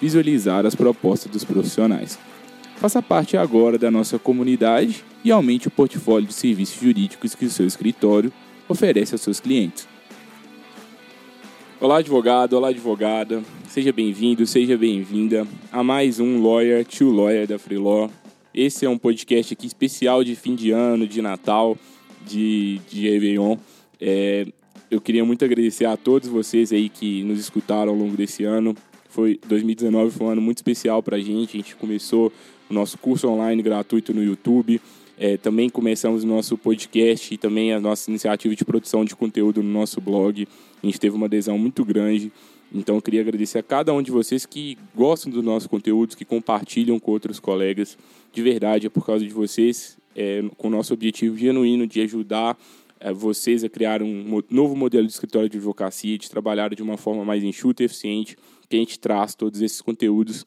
visualizar as propostas dos profissionais. Faça parte agora da nossa comunidade e aumente o portfólio de serviços jurídicos que o seu escritório oferece aos seus clientes. Olá, advogado, olá, advogada. Seja bem-vindo, seja bem-vinda a mais um Lawyer to Lawyer da Freelaw. Esse é um podcast aqui especial de fim de ano, de Natal, de, de Réveillon. É, eu queria muito agradecer a todos vocês aí que nos escutaram ao longo desse ano. Foi 2019 foi um ano muito especial para a gente. A gente começou o nosso curso online gratuito no YouTube. É, também começamos o nosso podcast e também a nossa iniciativa de produção de conteúdo no nosso blog. A gente teve uma adesão muito grande. Então, eu queria agradecer a cada um de vocês que gostam dos nossos conteúdos, que compartilham com outros colegas. De verdade, é por causa de vocês, é, com o nosso objetivo genuíno de ajudar é, vocês a criar um novo modelo de escritório de advocacia, de trabalhar de uma forma mais enxuta e eficiente, que a gente traz todos esses conteúdos.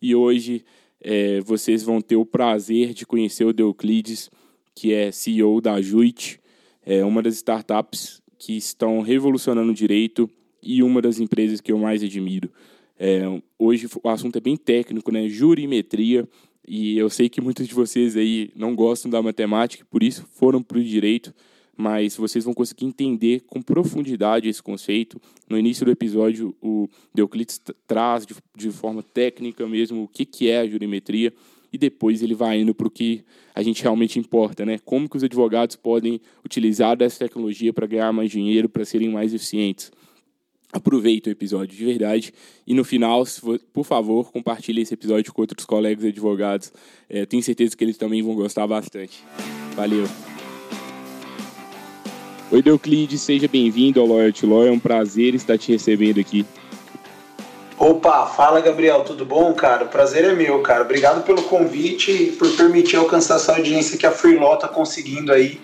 E hoje é, vocês vão ter o prazer de conhecer o Deuclides, que é CEO da Juit, é uma das startups que estão revolucionando o direito e uma das empresas que eu mais admiro. É, hoje o assunto é bem técnico, né? Jurimetria. E eu sei que muitos de vocês aí não gostam da matemática, por isso foram para o direito mas vocês vão conseguir entender com profundidade esse conceito. No início do episódio, o Euclides traz de, de forma técnica mesmo o que, que é a jurimetria e depois ele vai indo para o que a gente realmente importa, né? Como que os advogados podem utilizar dessa tecnologia para ganhar mais dinheiro, para serem mais eficientes. Aproveita o episódio de verdade e no final, por favor, compartilhe esse episódio com outros colegas advogados. É, tenho certeza que eles também vão gostar bastante. Valeu! Oi, Deuclides, seja bem-vindo ao Lawyer to Lawyer. É um prazer estar te recebendo aqui. Opa, fala Gabriel, tudo bom, cara? O prazer é meu, cara. Obrigado pelo convite e por permitir alcançar essa audiência que a Freelaw tá conseguindo aí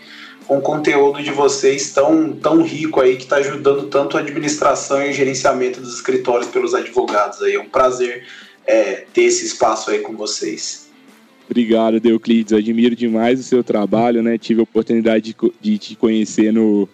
com o conteúdo de vocês tão, tão rico aí que está ajudando tanto a administração e o gerenciamento dos escritórios pelos advogados aí. É um prazer é, ter esse espaço aí com vocês. Obrigado, Deuclides. Admiro demais o seu trabalho, né? Tive a oportunidade de, de te conhecer no,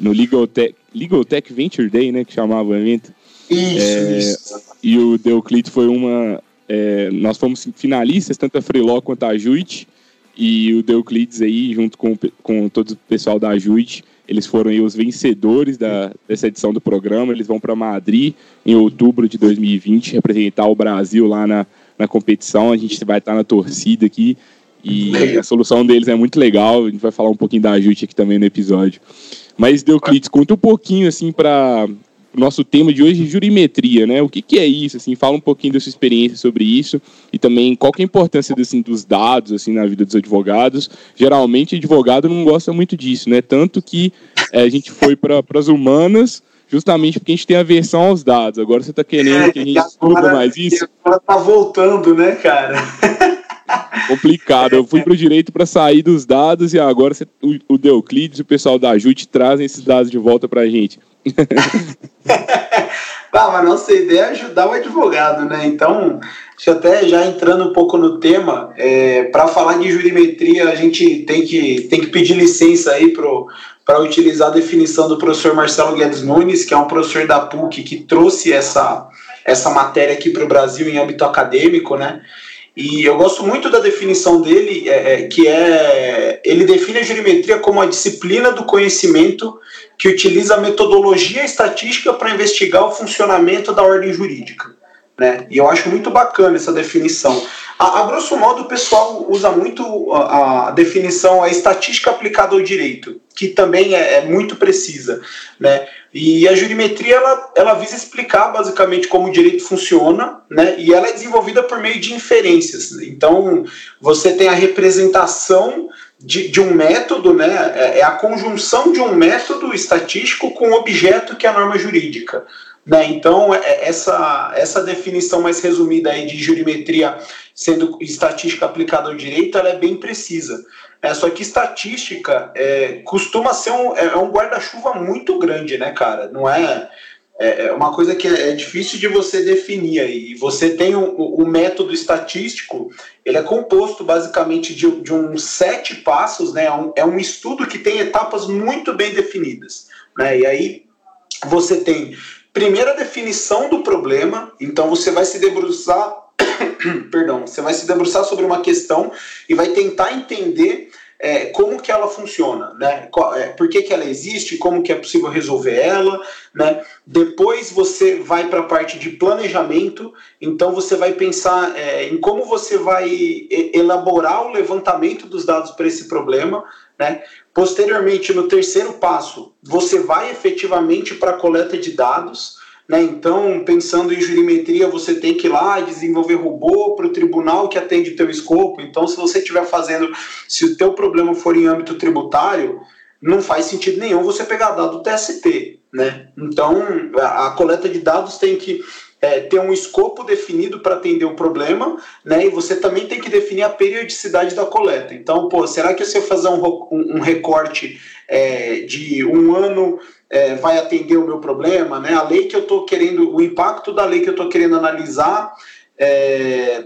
no Legal, Tech, Legal Tech Venture Day, né? Que chamava o evento. Isso, é, isso. E o Deuclides foi uma... É, nós fomos finalistas, tanto a Freeló quanto a Juit. E o Deuclides aí, junto com, com todo o pessoal da Juit, eles foram aí os vencedores da, dessa edição do programa. Eles vão para Madrid em outubro de 2020 representar o Brasil lá na na competição, a gente vai estar na torcida aqui. E a solução deles é muito legal. A gente vai falar um pouquinho da Jute aqui também no episódio. Mas, Deuclides, conta um pouquinho, assim, para o nosso tema de hoje, jurimetria, né? O que, que é isso, assim? Fala um pouquinho da sua experiência sobre isso e também qual que é a importância assim, dos dados, assim, na vida dos advogados. Geralmente, advogado não gosta muito disso, né? Tanto que é, a gente foi para as humanas justamente porque a gente tem a versão aos dados. Agora você está querendo é, que a gente estuda mais isso? Agora tá voltando, né, cara? Complicado. Eu fui para o direito para sair dos dados e agora você, o, o Deuclides e o pessoal da Ajute trazem esses dados de volta para a gente. ah, mas nossa ideia é ajudar o advogado, né? Então, deixa até já entrando um pouco no tema, é, para falar de jurimetria, a gente tem que, tem que pedir licença aí pro para utilizar a definição do professor Marcelo Guedes Nunes, que é um professor da PUC que trouxe essa, essa matéria aqui para o Brasil em âmbito acadêmico, né? E eu gosto muito da definição dele, é, é, que é ele define a jurimetria como a disciplina do conhecimento que utiliza a metodologia estatística para investigar o funcionamento da ordem jurídica. Né? E eu acho muito bacana essa definição. A, a, grosso modo, o pessoal usa muito a, a, definição, a estatística aplicada ao direito, que também é, é, muito precisa. Né? E a jurimetria ela, ela visa explicar basicamente como o direito funciona, né? e ela é desenvolvida por meio de inferências. Então, você tem a representação de, de um método, né? é, é a conjunção de um método estatístico com o objeto que é a norma jurídica. Né? Então, é, essa, essa definição mais resumida aí de jurimetria sendo estatística aplicada ao direito, ela é bem precisa. É, só que estatística é, costuma ser um, é, é um guarda-chuva muito grande, né, cara? Não é, é, é uma coisa que é, é difícil de você definir aí. Você tem o, método estatístico, ele é composto basicamente de, de uns sete passos, né? É um, é um estudo que tem etapas muito bem definidas. Né? E aí você tem primeira definição do problema, então você vai se debruçar, perdão, você vai se debruçar sobre uma questão e vai tentar entender é, como que ela funciona, né? É, por que, que ela existe, como que é possível resolver ela, né? Depois você vai para a parte de planejamento, então você vai pensar é, em como você vai elaborar o levantamento dos dados para esse problema, né? Posteriormente, no terceiro passo, você vai efetivamente para a coleta de dados. Né? Então, pensando em jurimetria, você tem que ir lá desenvolver robô para o tribunal que atende o teu escopo. Então, se você estiver fazendo, se o teu problema for em âmbito tributário, não faz sentido nenhum você pegar dado do TST. Né? Então, a coleta de dados tem que é, ter um escopo definido para atender o problema, né? E você também tem que definir a periodicidade da coleta. Então, pô, será que se eu fazer um, um recorte é, de um ano é, vai atender o meu problema, né? A lei que eu estou querendo, o impacto da lei que eu estou querendo analisar, é,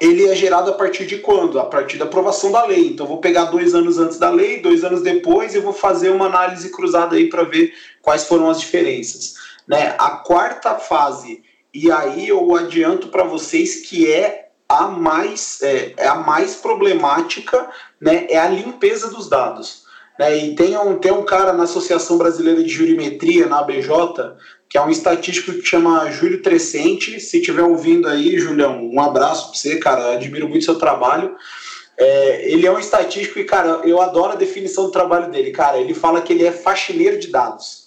ele é gerado a partir de quando? A partir da aprovação da lei. Então, vou pegar dois anos antes da lei, dois anos depois, e vou fazer uma análise cruzada aí para ver quais foram as diferenças. Né? A quarta fase e aí eu adianto para vocês que é a mais, é, é, a mais problemática, né, é a limpeza dos dados. Né? E tem um, tem um cara na Associação Brasileira de Jurimetria, na ABJ, que é um estatístico que chama Júlio Trescente. Se estiver ouvindo aí, Julião, um abraço para você, cara, admiro muito seu trabalho. É, ele é um estatístico e, cara, eu adoro a definição do trabalho dele. Cara, ele fala que ele é faxineiro de dados.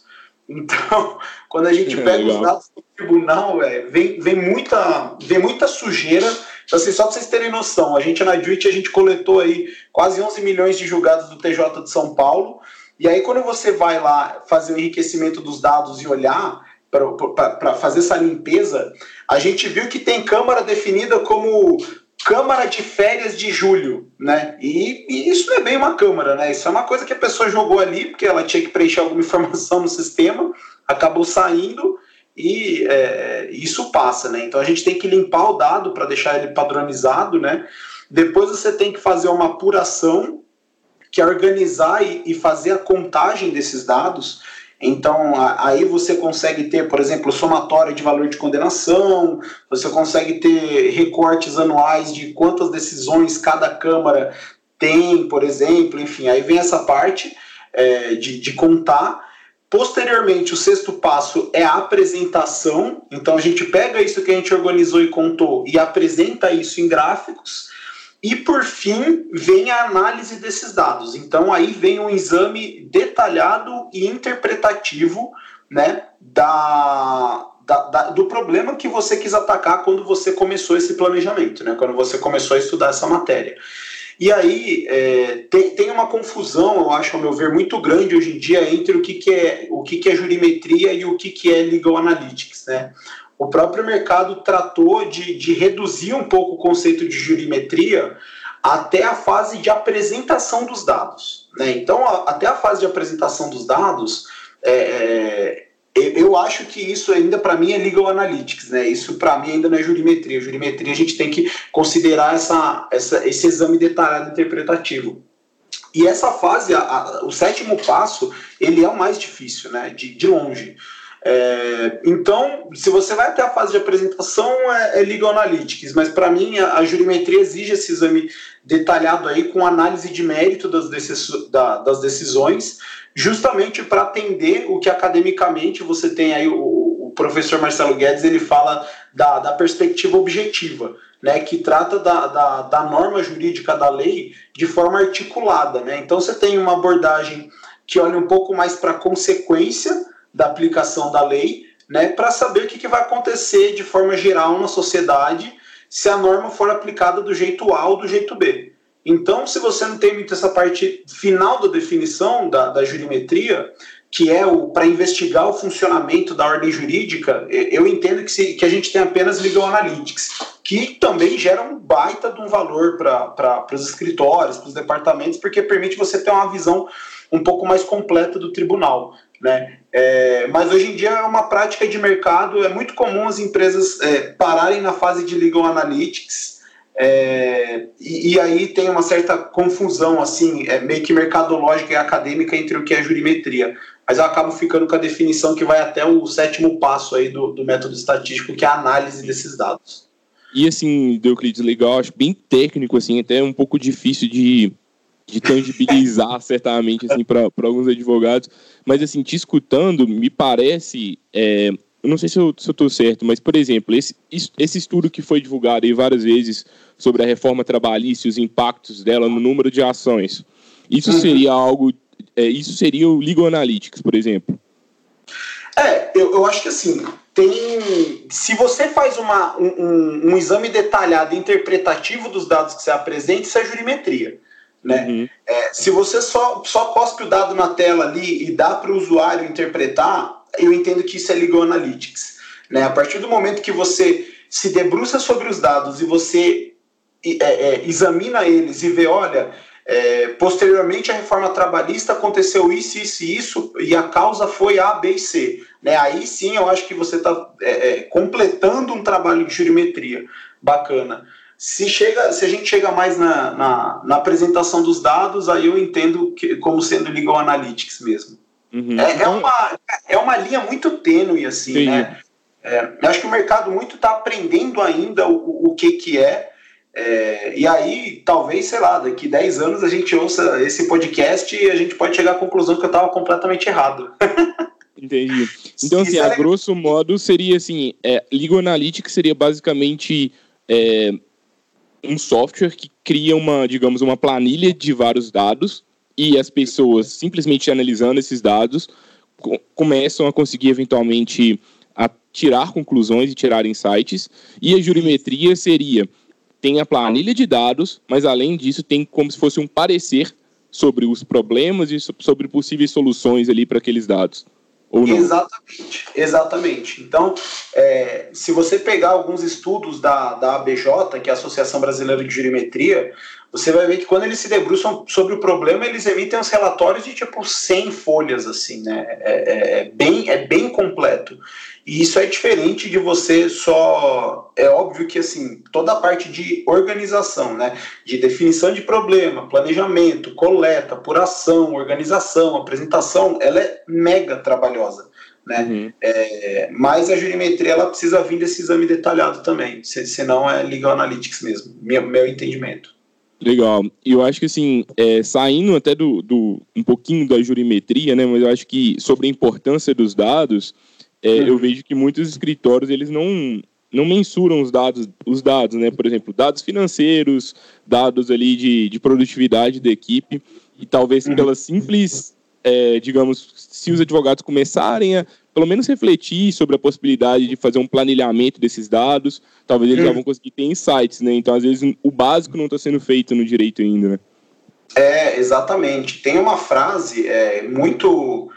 Então, quando a gente pega os dados do tribunal, véio, vem, vem, muita, vem muita sujeira. Então, assim, só para vocês terem noção, a gente na Duit, a gente coletou aí quase 11 milhões de julgados do TJ de São Paulo. E aí, quando você vai lá fazer o enriquecimento dos dados e olhar para fazer essa limpeza, a gente viu que tem Câmara definida como Câmara de Férias de Julho, né? E, e, isso não é bem uma Câmara, né? Isso é uma coisa que a pessoa jogou ali, porque ela tinha que preencher alguma informação no sistema, acabou saindo e é, isso passa, né? Então a gente tem que limpar o dado para deixar ele padronizado, né? Depois você tem que fazer uma apuração, que é organizar e, e fazer a contagem desses dados. Então, aí você consegue ter, por exemplo, somatório de valor de condenação, você consegue ter recortes anuais de quantas decisões cada Câmara tem, por exemplo, enfim, aí vem essa parte é, de, de contar. Posteriormente, o sexto passo é a apresentação. Então, a gente pega isso que a gente organizou e contou e apresenta isso em gráficos. E por fim, vem a análise desses dados. Então aí vem um exame detalhado e interpretativo né, da, da, da, do problema que você quis atacar quando você começou esse planejamento, né, quando você começou a estudar essa matéria. E aí é, tem, tem uma confusão, eu acho, ao meu ver, muito grande hoje em dia entre o que, que, é, o que, que é jurimetria e o que, que é legal analytics. Né? O próprio mercado tratou de, de reduzir um pouco o conceito de jurimetria até a fase de apresentação dos dados. Né? Então, a, até a fase de apresentação dos dados, é, é, eu acho que isso ainda para mim é legal analytics, né? Isso para mim ainda não é jurimetria. Jurimetria a gente tem que considerar essa, essa, esse exame detalhado interpretativo. E essa fase, a, a, o sétimo passo, ele é o mais difícil, né? De, de longe. É, então, se você vai até a fase de apresentação, é, é Legal Analytics, mas para mim a, a, jurimetria exige esse exame detalhado aí com análise de mérito das, decis, da, das decisões, justamente para atender o que academicamente você tem aí o, o, professor Marcelo Guedes ele fala da, da perspectiva objetiva, né, que trata da, da, da norma jurídica da lei de forma articulada. Né? Então você tem uma abordagem que olha um pouco mais para a consequência da aplicação da lei, né, para saber o que, que vai acontecer de forma geral na sociedade se a norma for aplicada do jeito A ou do jeito B. Então, se você não tem muito essa parte final da definição da, da jurimetria, que é o para investigar o funcionamento da ordem jurídica, eu entendo que, se, que a gente tem apenas legal analytics, que também gera um baita de um valor para os escritórios, para os departamentos, porque permite você ter uma visão um pouco mais completa do tribunal. Né? É, mas hoje em dia é uma prática de mercado, é muito comum as empresas é, pararem na fase de legal analytics é, e, e, aí tem uma certa confusão, assim, é, meio que mercadológica e acadêmica entre o que é jurimetria. Mas eu acabo ficando com a definição que vai até o sétimo passo aí do, do método estatístico, que é a análise desses dados. E assim, Euclides, legal, acho bem técnico, assim, até um pouco difícil de, de tangibilizar certamente assim, para alguns advogados. Mas assim, te escutando, me parece é, eu não sei se eu estou certo, mas, por exemplo, esse, esse estudo que foi divulgado aí várias vezes sobre a reforma trabalhista e os impactos dela no número de ações, isso uhum. seria algo. É, isso seria o Legal Analytics, por exemplo? É, eu, eu acho que assim, tem. Se você faz uma, um, um, exame detalhado interpretativo dos dados que você apresenta, isso é jurimetria. Né? Uhum. É, se você só, só cospe o dado na tela ali e dá para o usuário interpretar, eu entendo que isso é Legal Analytics. Né? A partir do momento que você se debruça sobre os dados e você é, é, examina eles e vê, olha, é, posteriormente a reforma trabalhista aconteceu isso, isso e isso, e a causa foi A, B e C. Né? Aí sim eu acho que você está é, é, completando um trabalho de jurimetria bacana. Se, chega, se a gente chega mais na, na, na apresentação dos dados, aí eu entendo que, como sendo Legal Analytics mesmo. Uhum. É, é, então- uma, é uma linha muito tênue, assim, Sim. né? É, eu acho que o mercado muito está aprendendo ainda o, o que, que é, é, e aí, talvez, sei lá, daqui 10 anos a gente ouça esse podcast e a gente pode chegar à conclusão que eu estava completamente errado. Entendi. Então, assim, a grosso modo, seria assim: é, Legal Analytics seria basicamente é, um software que cria uma, digamos, uma planilha de vários dados e as pessoas simplesmente analisando esses dados começam a conseguir eventualmente a tirar conclusões e tirar insights. E a jurimetria seria tem a planilha de dados, mas além disso tem como se fosse um parecer sobre os problemas e sobre possíveis soluções ali para aqueles dados. Ou não? Exatamente, exatamente. Então, é, se você pegar alguns estudos da, da ABJ, que é a Associação Brasileira de Jurimetria, você vai ver que quando eles se debruçam sobre o problema, eles emitem uns relatórios de tipo 100 folhas, assim, né? É, é, é, bem, é bem completo. E isso é diferente de você só. É óbvio que, assim, toda a parte de organização, né? De definição de problema, planejamento, coleta, apuração, organização, apresentação, ela é mega trabalhosa. Né? Uhum. É, mas a jurimetria ela precisa vir desse exame detalhado também, senão é legal analytics mesmo, meu, meu entendimento. Legal. E eu acho que, assim, é, saindo até do, do, um pouquinho da jurimetria, né, mas eu acho que sobre a importância dos dados, é, uhum. eu vejo que muitos escritórios, eles não, não mensuram os dados, os dados, né, por exemplo, dados financeiros, dados ali de, de produtividade da equipe, e talvez uhum. pela simples, é, digamos, se os advogados começarem a pelo menos refletir sobre a possibilidade de fazer um planilhamento desses dados, talvez eles hum. já vão conseguir ter insights, né? Então, às vezes, o básico não está sendo feito no direito ainda, né? É, exatamente. Tem uma frase é, muito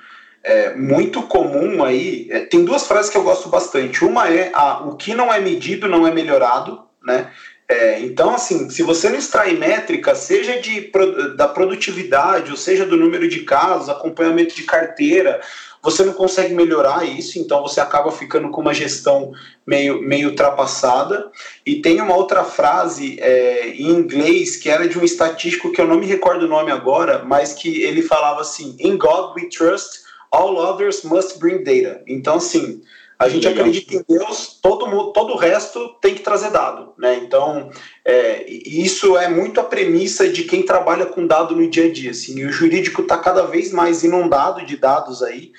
é, muito comum aí. É, tem duas frases que eu gosto bastante. Uma é a, o que não é medido não é melhorado, né? É, então, assim, se você não extrai métrica, seja de, da produtividade, ou seja do número de casos, acompanhamento de carteira, você não consegue melhorar isso, então você acaba ficando com uma gestão meio, meio ultrapassada. E tem uma outra frase é, em inglês que era de um estatístico que eu não me recordo o nome agora, mas que ele falava assim: In God we trust, all others must bring data. Então, assim. A gente Legal. acredita em Deus, todo, todo o resto tem que trazer dado. Né? Então, é, isso é muito a premissa de quem trabalha com dado no dia a dia. Assim, e o jurídico está cada vez mais inundado de dados aí.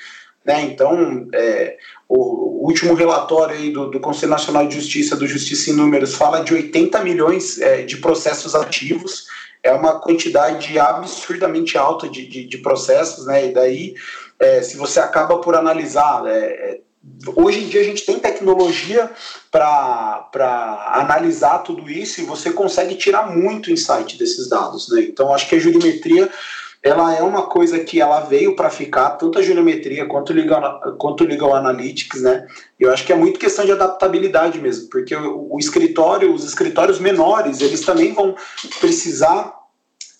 Né? Então, é, o, último relatório aí do, do, Conselho Nacional de Justiça, do Justiça em Números, fala de 80 milhões é, de processos ativos. É uma quantidade absurdamente alta de, de, de processos, né? E daí, é, se você acaba por analisar é, hoje em dia a gente tem tecnologia para analisar tudo isso e você consegue tirar muito insight desses dados, né? Então acho que a jurimetria ela é uma coisa que ela veio para ficar, tanto a jurimetria quanto o legal, quanto legal analytics, né? Eu acho que é muito questão de adaptabilidade mesmo, porque o, o escritório, os escritórios menores, eles também vão precisar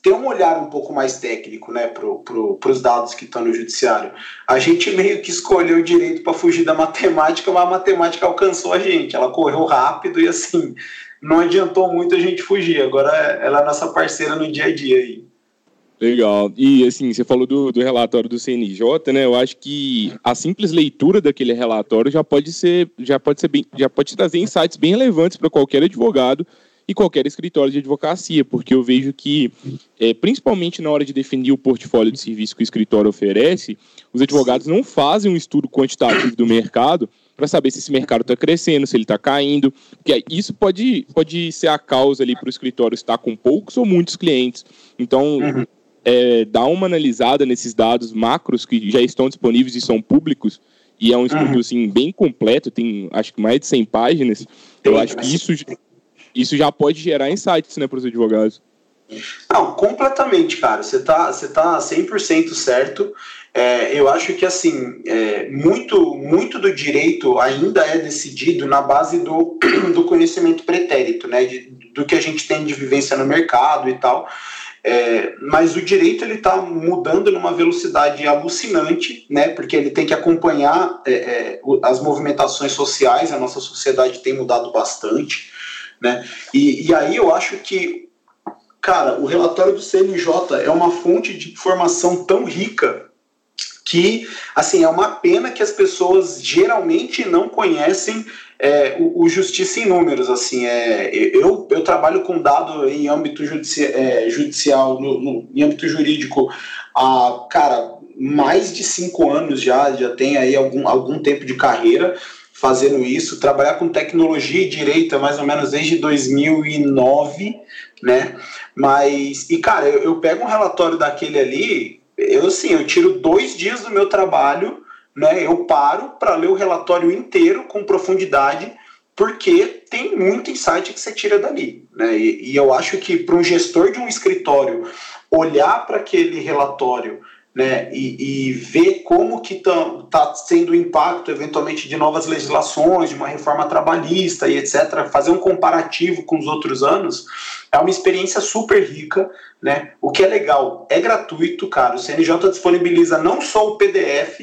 ter um olhar um pouco mais técnico né, para pro, os dados que estão no judiciário. A gente meio que escolheu o direito para fugir da matemática, mas a matemática alcançou a gente. Ela correu rápido e assim, não adiantou muito a gente fugir. Agora ela é nossa parceira no dia a dia aí. Legal. E assim, você falou do, do relatório do CNJ, né? Eu acho que a simples leitura daquele relatório já pode ser, já pode ser bem, já pode trazer insights bem relevantes para qualquer advogado e qualquer escritório de advocacia, porque eu vejo que, é, principalmente na hora de definir o portfólio de serviço que o escritório oferece, os advogados não fazem um estudo quantitativo do mercado para saber se esse mercado está crescendo, se ele está caindo, porque isso pode, pode ser a causa ali para o escritório estar com poucos ou muitos clientes. Então, uhum. é, dá uma analisada nesses dados macros que já estão disponíveis e são públicos, e é um estudo uhum. assim, bem completo, tem acho que mais de 100 páginas. Eu acho que isso isso já pode gerar insights né, para os advogados. Não, completamente, cara. Você tá, você tá 100% certo. É, eu acho que, assim, é, muito, muito do direito ainda é decidido na base do, do conhecimento pretérito, né? De, do que a gente tem de vivência no mercado e tal. É, mas o direito ele está mudando numa velocidade alucinante, né? Porque ele tem que acompanhar é, é, as movimentações sociais. A nossa sociedade tem mudado bastante. Né? E, e aí eu acho que, cara, o relatório do CNJ é uma fonte de informação tão rica que, assim, é uma pena que as pessoas geralmente não conhecem é, o, o, Justiça em Números, assim, é, eu, eu trabalho com dado em âmbito judici é, judicial, no, no, em âmbito jurídico, há, cara, mais de cinco anos já, já tem aí algum, algum tempo de carreira, fazendo isso, trabalhar com tecnologia e direito mais ou menos desde 2009, né? Mas, e cara, eu, eu pego um relatório daquele ali, eu assim, eu tiro dois dias do meu trabalho, né? Eu paro para ler o relatório inteiro com profundidade, porque tem muito insight que você tira dali, né? E, e eu acho que para um gestor de um escritório olhar para aquele relatório né, e, e ver como que está sendo o impacto eventualmente de novas legislações, de uma reforma trabalhista e etc., fazer um comparativo com os outros anos, é uma experiência super rica, né? O que é legal, é gratuito, cara. O CNJ disponibiliza não só o PDF,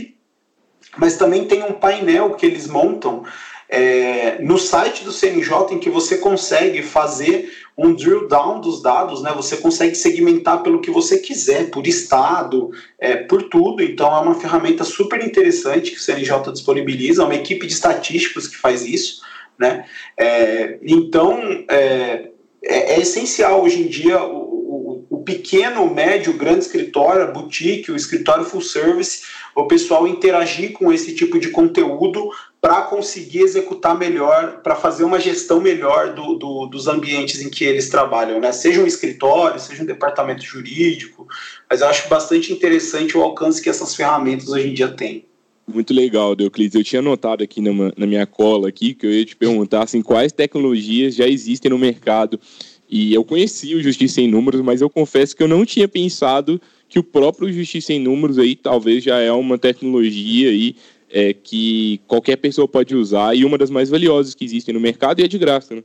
mas também tem um painel que eles montam é, no site do CNJ em que você consegue fazer um drill down dos dados, né? Você consegue segmentar pelo que você quiser, por estado, é, por tudo. Então é uma ferramenta super interessante que o CNJ disponibiliza, uma equipe de estatísticos que faz isso, né? É, então é, é, é essencial hoje em dia o, o, o pequeno, médio, grande escritório, a boutique, o escritório full service, o pessoal interagir com esse tipo de conteúdo para conseguir executar melhor, para fazer uma gestão melhor do, do, dos ambientes em que eles trabalham, né? Seja um escritório, seja um departamento jurídico, mas eu acho bastante interessante o alcance que essas ferramentas hoje em dia têm. Muito legal, Deuclides. Eu tinha anotado aqui na, na minha cola aqui que eu ia te perguntar assim, quais tecnologias já existem no mercado. E eu conheci o Justiça em Números, mas eu confesso que eu não tinha pensado que o próprio Justiça em Números aí talvez já é uma tecnologia aí é, que qualquer pessoa pode usar e uma das mais valiosas que existem no mercado e é de graça, né?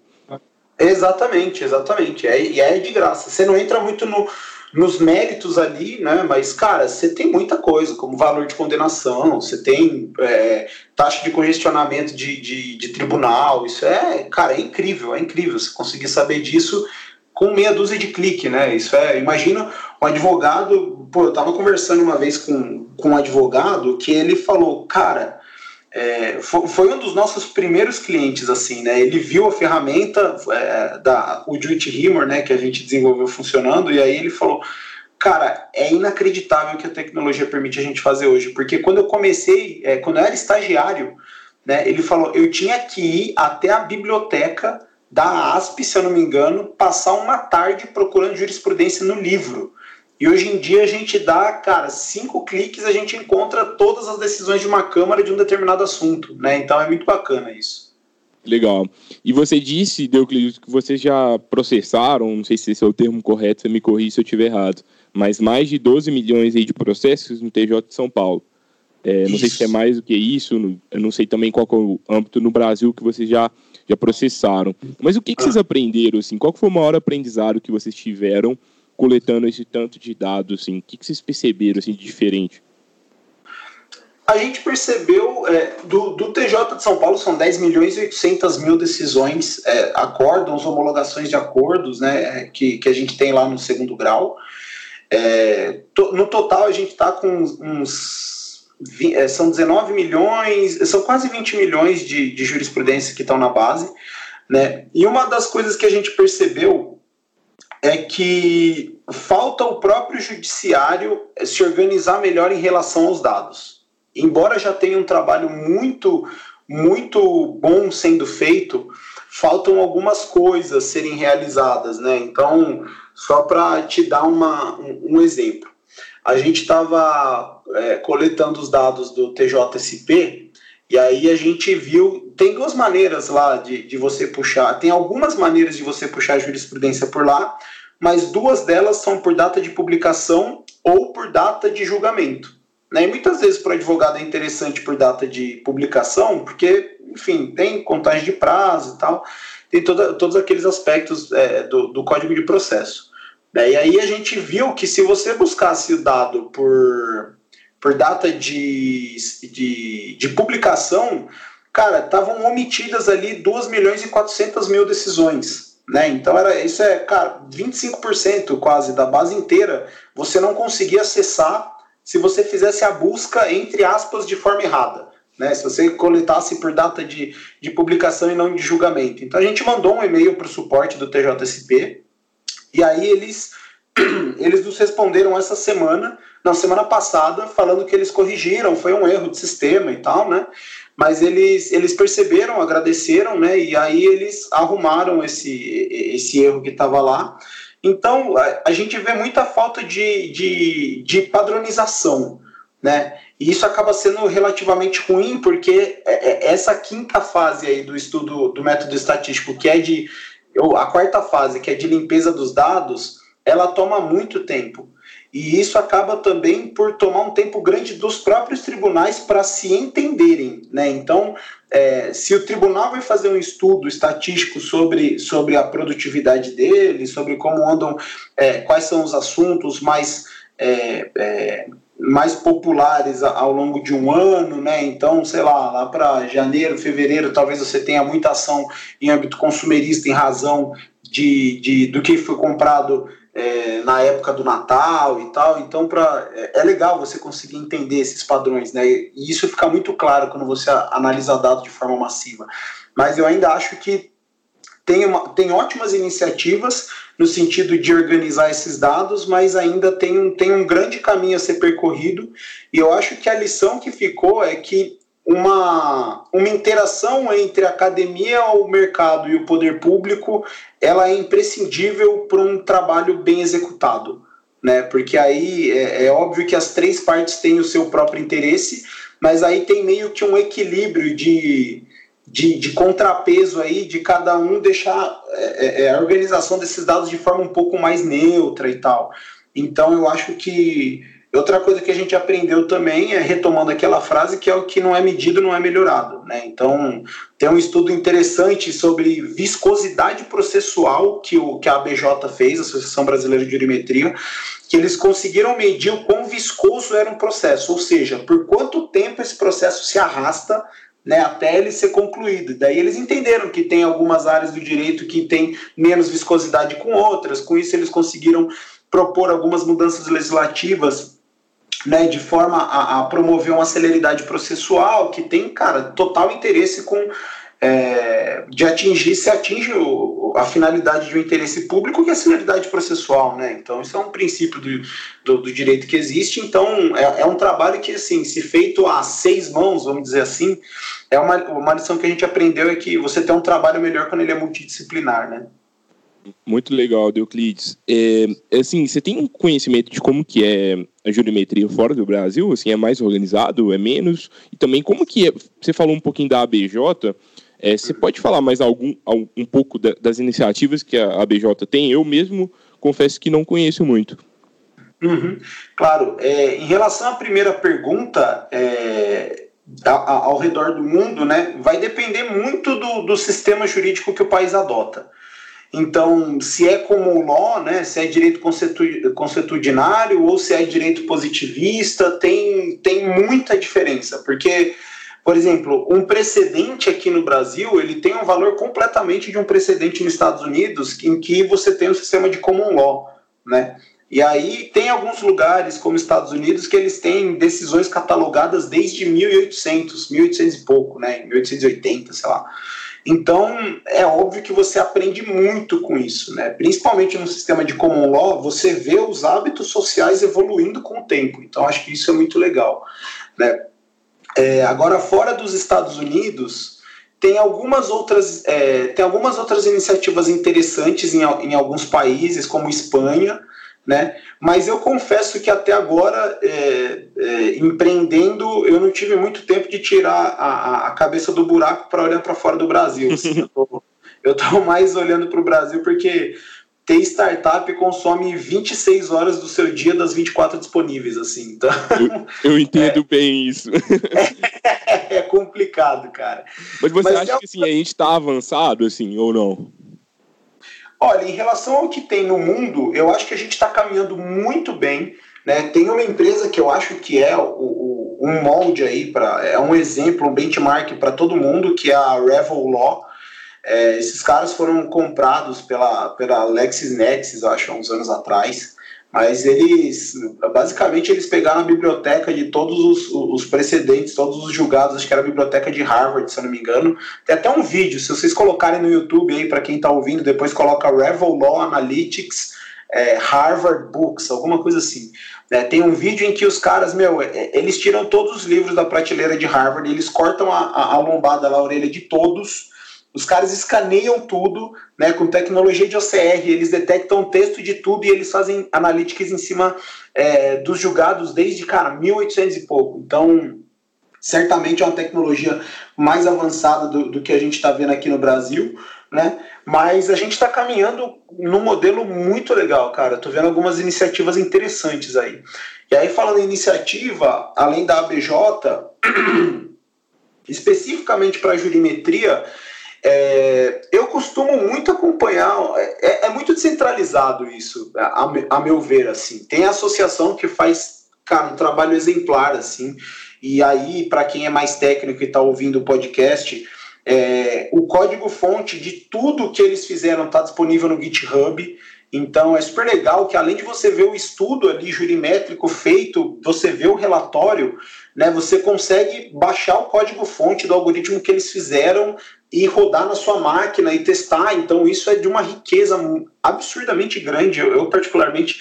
Exatamente, exatamente. É, e é de graça. Você não entra muito no, nos méritos ali, né? Mas, cara, você tem muita coisa, como valor de condenação, você tem é, taxa de congestionamento de, de, de, tribunal. Isso é, cara, é incrível, é incrível. Você conseguir saber disso com meia dúzia de clique, né? Isso é, imagina um advogado, pô, eu tava conversando uma vez com, com um advogado que ele falou, cara, é, foi, foi, um dos nossos primeiros clientes, assim, né? Ele viu a ferramenta é, da o Duit Humor, né, que a gente desenvolveu funcionando, e aí ele falou, Cara, é inacreditável o que a tecnologia permite a gente fazer hoje, porque quando eu comecei, é, quando eu era estagiário, né, ele falou, eu tinha que ir até a biblioteca da ASP, se eu não me engano, passar uma tarde procurando jurisprudência no livro. E hoje em dia a gente dá, cara, cinco cliques a gente encontra todas as decisões de uma Câmara de um determinado assunto, né? Então é muito bacana isso. Legal. E você disse, Deuclides, que vocês já processaram, não sei se esse é o termo correto, você me corrija se eu estiver errado, mas mais de 12 milhões aí de processos no TJ de São Paulo. É, não sei se é mais do que isso, eu não sei também qual é o âmbito no Brasil que vocês já, já processaram. Mas o que, que vocês aprenderam, assim? Qual foi o maior aprendizado que vocês tiveram coletando esse tanto de dados, assim? O que, que vocês perceberam, assim, de diferente? A gente percebeu, é, do, do, TJ de São Paulo são 10 milhões e 800 mil decisões, é, acórdons, homologações de acordos, né, é, que, que a gente tem lá no segundo grau. É, to, no total, a gente está com uns. É, são 19 milhões, são quase 20 milhões de, de jurisprudência que estão na base. Né? E uma das coisas que a gente percebeu é que falta o próprio judiciário se organizar melhor em relação aos dados. Embora já tenha um trabalho muito, muito bom sendo feito, faltam algumas coisas serem realizadas, né? Então, só para te dar uma, um, exemplo, a gente estava é, coletando os dados do TJSP e aí a gente viu, tem duas maneiras lá de, de você puxar, tem algumas maneiras de você puxar jurisprudência por lá, mas duas delas são por data de publicação ou por data de julgamento. Né? E muitas vezes para o advogado é interessante por data de publicação, porque, enfim, tem contagem de prazo e tal, tem toda, todos aqueles aspectos é, do, do código de processo. Né? E aí a gente viu que se você buscasse o dado por, por data de, de, de publicação, cara, estavam omitidas ali 2 milhões e 400 mil decisões. Né? Então era isso é, cara, 25% quase da base inteira você não conseguia acessar se você fizesse a busca entre aspas de forma errada. Né, se você coletasse por data de, de publicação e não de julgamento. Então a gente mandou um e-mail para o suporte do TJSP e aí eles, eles nos responderam essa semana, na semana passada, falando que eles corrigiram, foi um erro de sistema e tal, né? Mas eles, eles perceberam, agradeceram, né? E aí eles arrumaram esse, esse erro que estava lá então, a, a, gente vê muita falta de, de, de padronização, né? E isso acaba sendo relativamente ruim, porque é, é, essa quinta fase aí do estudo do método estatístico, que é de. a quarta fase, que é de limpeza dos dados, ela toma muito tempo. E isso acaba também por tomar um tempo grande dos próprios tribunais para se entenderem. Né? Então, é, se o tribunal vai fazer um estudo estatístico sobre, sobre a produtividade dele, sobre como andam, é, quais são os assuntos mais, é, é mais populares ao longo de um ano, né? Então, sei lá, lá para janeiro, fevereiro, talvez você tenha muita ação em âmbito consumerista em razão de, de, do que foi comprado é, na época do Natal e tal. Então, pra, é, é, legal você conseguir entender esses padrões, né? E isso fica muito claro quando você analisa dados de forma massiva. Mas eu ainda acho que tem, uma, tem ótimas iniciativas no sentido de organizar esses dados, mas ainda tem um, tem um grande caminho a ser percorrido. E eu acho que a lição que ficou é que uma, uma interação entre a academia, o mercado e o poder público, ela é imprescindível para um trabalho bem executado, né? Porque aí é, é, óbvio que as três partes têm o seu próprio interesse, mas aí tem meio que um equilíbrio de, de, de contrapeso aí, de cada um deixar é, é, é a organização desses dados de forma um pouco mais neutra e tal. Então eu acho que Outra coisa que a gente aprendeu também é retomando aquela frase que é o que não é medido não é melhorado, né? Então tem um estudo interessante sobre viscosidade processual que o que a ABJ fez, a Associação Brasileira de Jurimetria, que eles conseguiram medir o quão viscoso era um processo, ou seja, por quanto tempo esse processo se arrasta né, até ele ser concluído. Daí eles entenderam que tem algumas áreas do direito que tem menos viscosidade com outras, com isso eles conseguiram propor algumas mudanças legislativas né, de forma a, a, promover uma celeridade processual que tem, cara, total interesse com, é, de atingir, se atinge o, a finalidade de um interesse público, que é a finalidade processual, né? Então, isso é um princípio do, do, do direito que existe. Então, é, é, um trabalho que, assim, se feito a seis mãos, vamos dizer assim, é uma, uma lição que a gente aprendeu é que você tem um trabalho melhor quando ele é multidisciplinar, né? Muito legal, Euclides. É, assim, você tem conhecimento de como que é a jurimetria fora do Brasil? Assim, é mais organizado, é menos? E também como que é, você falou um pouquinho da ABJ, é, você pode falar mais algum, um pouco da, das iniciativas que a ABJ tem? Eu mesmo confesso que não conheço muito. Uhum. Claro, é, em relação à primeira pergunta, é, a, a, ao redor do mundo, né, vai depender muito do, do sistema jurídico que o país adota. Então, se é common law, né, se é direito consuetudinário ou se é direito positivista, tem, tem muita diferença, porque por exemplo, um precedente aqui no Brasil, ele tem um valor completamente de um precedente nos Estados Unidos, em que você tem um sistema de common law, né? E aí tem alguns lugares, como Estados Unidos, que eles têm decisões catalogadas desde 1800, 1800 e pouco, né? 1880, sei lá. Então, é óbvio que você aprende muito com isso, né? Principalmente no sistema de common law, você vê os hábitos sociais evoluindo com o tempo. Então, acho que isso é muito legal, né? É, agora, fora dos Estados Unidos, tem algumas outras, é, tem algumas outras iniciativas interessantes em, em alguns países, como Espanha, né? Mas eu confesso que até agora, é, é, empreendendo, eu não tive muito tempo de tirar a, a cabeça do buraco para olhar para fora do Brasil. Assim, eu estou mais olhando para o Brasil porque ter startup consome 26 horas do seu dia das 24 disponíveis, assim. Então, eu, eu entendo é, bem isso. É, é, complicado, cara. Mas você Mas acha é... que assim, a gente está avançado, assim, ou não? Olha, em relação ao que tem no mundo, eu acho que a gente está caminhando muito bem. Né? Tem uma empresa que eu acho que é o, o um molde aí, para é um exemplo, um benchmark para todo mundo, que é a Revel Law é, esses caras foram comprados pela, pela LexisNexis, acho, há uns anos atrás. Mas eles, basicamente, eles pegaram a biblioteca de todos os, os precedentes, todos os julgados, acho que era a biblioteca de Harvard, se eu não me engano. Tem até um vídeo, se vocês colocarem no YouTube aí, para quem está ouvindo, depois coloca Revel Law Analytics é, Harvard Books, alguma coisa assim. É, tem um vídeo em que os caras, meu, é, eles tiram todos os livros da prateleira de Harvard, eles cortam a, a, a lombada, a orelha de todos os caras escaneiam tudo, né, com tecnologia de OCR, eles detectam o texto de tudo e eles fazem analíticas em cima é, dos julgados desde, cara, 1800 e pouco. Então, certamente é uma tecnologia mais avançada do, do que a gente está vendo aqui no Brasil, né? Mas a gente está caminhando num modelo muito legal, cara. Estou vendo algumas iniciativas interessantes aí. E aí, falando em iniciativa, além da ABJ, especificamente para a jurimetria, é, eu costumo muito acompanhar, é, é muito descentralizado isso, a, a, meu ver, assim. Tem associação que faz, cara, um trabalho exemplar, assim, e aí, para quem é mais técnico e está ouvindo o podcast, é, o código-fonte de tudo que eles fizeram está disponível no GitHub, então é super legal que além de você ver o estudo ali jurimétrico feito, você vê o relatório, né, você consegue baixar o código fonte do algoritmo que eles fizeram e rodar na sua máquina e testar. Então isso é de uma riqueza absurdamente grande. Eu, eu particularmente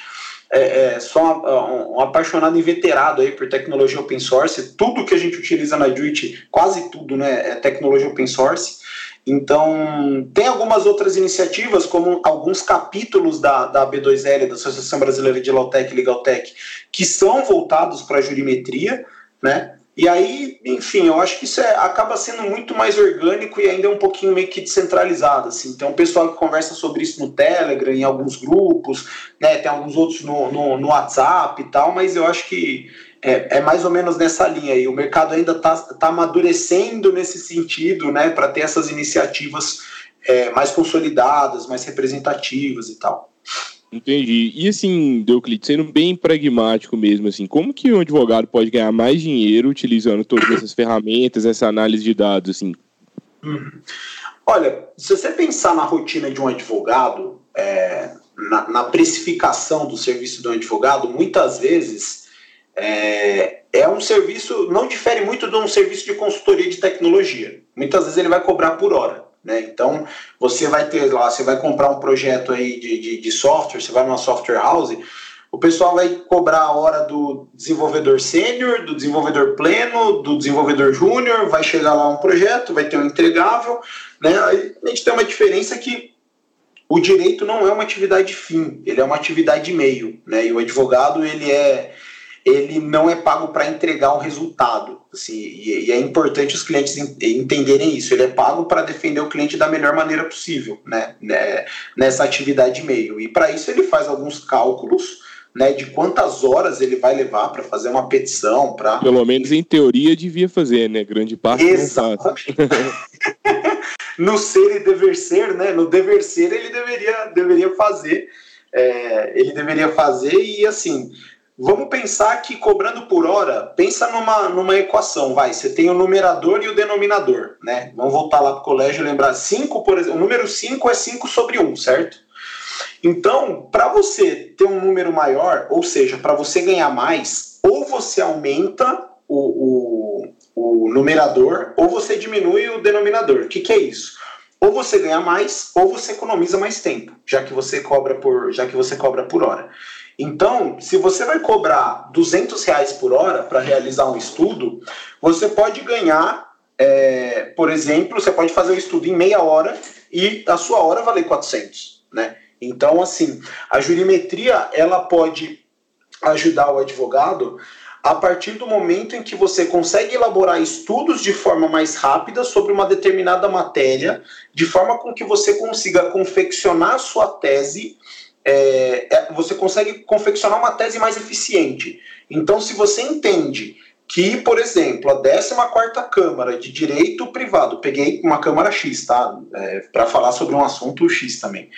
é, é, sou um, um, apaixonado inveterado aí por tecnologia open source. Tudo que a gente utiliza na Duit, quase tudo, né, é tecnologia open source. Então, tem algumas outras iniciativas, como alguns capítulos da, da B2L, da Associação Brasileira de Lautech e Legaltech, que são voltados para a jurimetria, né? E aí, enfim, eu acho que isso é, acaba sendo muito mais orgânico e ainda um pouquinho meio que descentralizado. Assim. Tem um pessoal que conversa sobre isso no Telegram, em alguns grupos, né? tem alguns outros no, no, no WhatsApp e tal, mas eu acho que é, é, mais ou menos nessa linha aí. O mercado ainda está tá amadurecendo nesse sentido, né, para ter essas iniciativas é, mais consolidadas, mais representativas e tal. Entendi. E assim, Deuclides, sendo bem pragmático mesmo, assim, como que um advogado pode ganhar mais dinheiro utilizando todas essas ferramentas, essa análise de dados, assim? Uhum. Olha, se você pensar na rotina de um advogado, é, na, na, precificação do serviço de um advogado, muitas vezes É, é um serviço, não difere muito de um serviço de consultoria de tecnologia. Muitas vezes ele vai cobrar por hora. Né? Então, você vai ter lá, você vai comprar um projeto aí de, de, de software, você vai numa software house, o pessoal vai cobrar a hora do desenvolvedor sênior, do desenvolvedor pleno, do desenvolvedor júnior, vai chegar lá um projeto, vai ter um entregável, né? Aí a gente tem uma diferença que o direito não é uma atividade fim, ele é uma atividade meio, né? E o advogado ele é ele não é pago para entregar um resultado, assim, e, é importante os clientes entenderem isso. Ele é pago para defender o cliente da melhor maneira possível, né? né nessa atividade meio. E para isso ele faz alguns cálculos. Né, de quantas horas ele vai levar para fazer uma petição, para pelo menos em teoria devia fazer, né? Grande parte Exatamente. não faz. no ser e dever ser, né? No dever ser ele deveria, deveria fazer, é, ele deveria fazer e assim, vamos pensar que cobrando por hora, pensa numa, numa equação, vai, você tem o numerador e o denominador, né? Vamos voltar lá para o colégio e lembrar, 5, por exemplo, o número 5 é 5 sobre 1, certo? Então, para você ter um número maior, ou seja, para você ganhar mais, ou você aumenta o, o o numerador ou você diminui o denominador. O que, que é isso? Ou você ganha mais ou você economiza mais tempo, já que você cobra por, já que você cobra por hora. Então, se você vai cobrar 200 reais por hora para realizar um estudo, você pode ganhar, é, por exemplo, você pode fazer o estudo em meia hora e a sua hora valer 400, né? Então, assim, a jurimetria ela pode ajudar o advogado a partir do momento em que você consegue elaborar estudos de forma mais rápida sobre uma determinada matéria, de forma com que você consiga confeccionar sua tese, é, é você consegue confeccionar uma tese mais eficiente. Então, se você entende que, por exemplo, a 14ª Câmara de Direito Privado, peguei uma Câmara X, tá? É, Para falar sobre um assunto X também.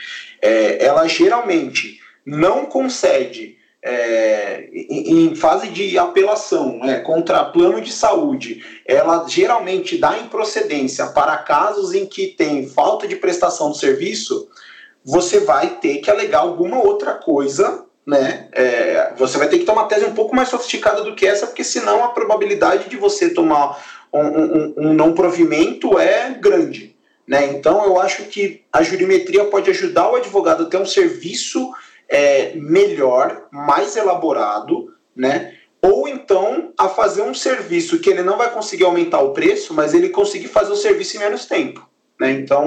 É, ela geralmente não concede é, em, fase de apelação né, contra plano de saúde, ela geralmente dá improcedência para casos em que tem falta de prestação do serviço, você vai ter que alegar alguma outra coisa, né? É, você vai ter que tomar uma tese um pouco mais sofisticada do que essa, porque senão a probabilidade de você tomar um, um, um não provimento é grande. Né? Então eu acho que a jurimetria pode ajudar o advogado a ter um serviço é, melhor, mais elaborado, né? Ou então a fazer um serviço que ele não vai conseguir aumentar o preço, mas ele conseguir fazer o serviço em menos tempo. Né? Então,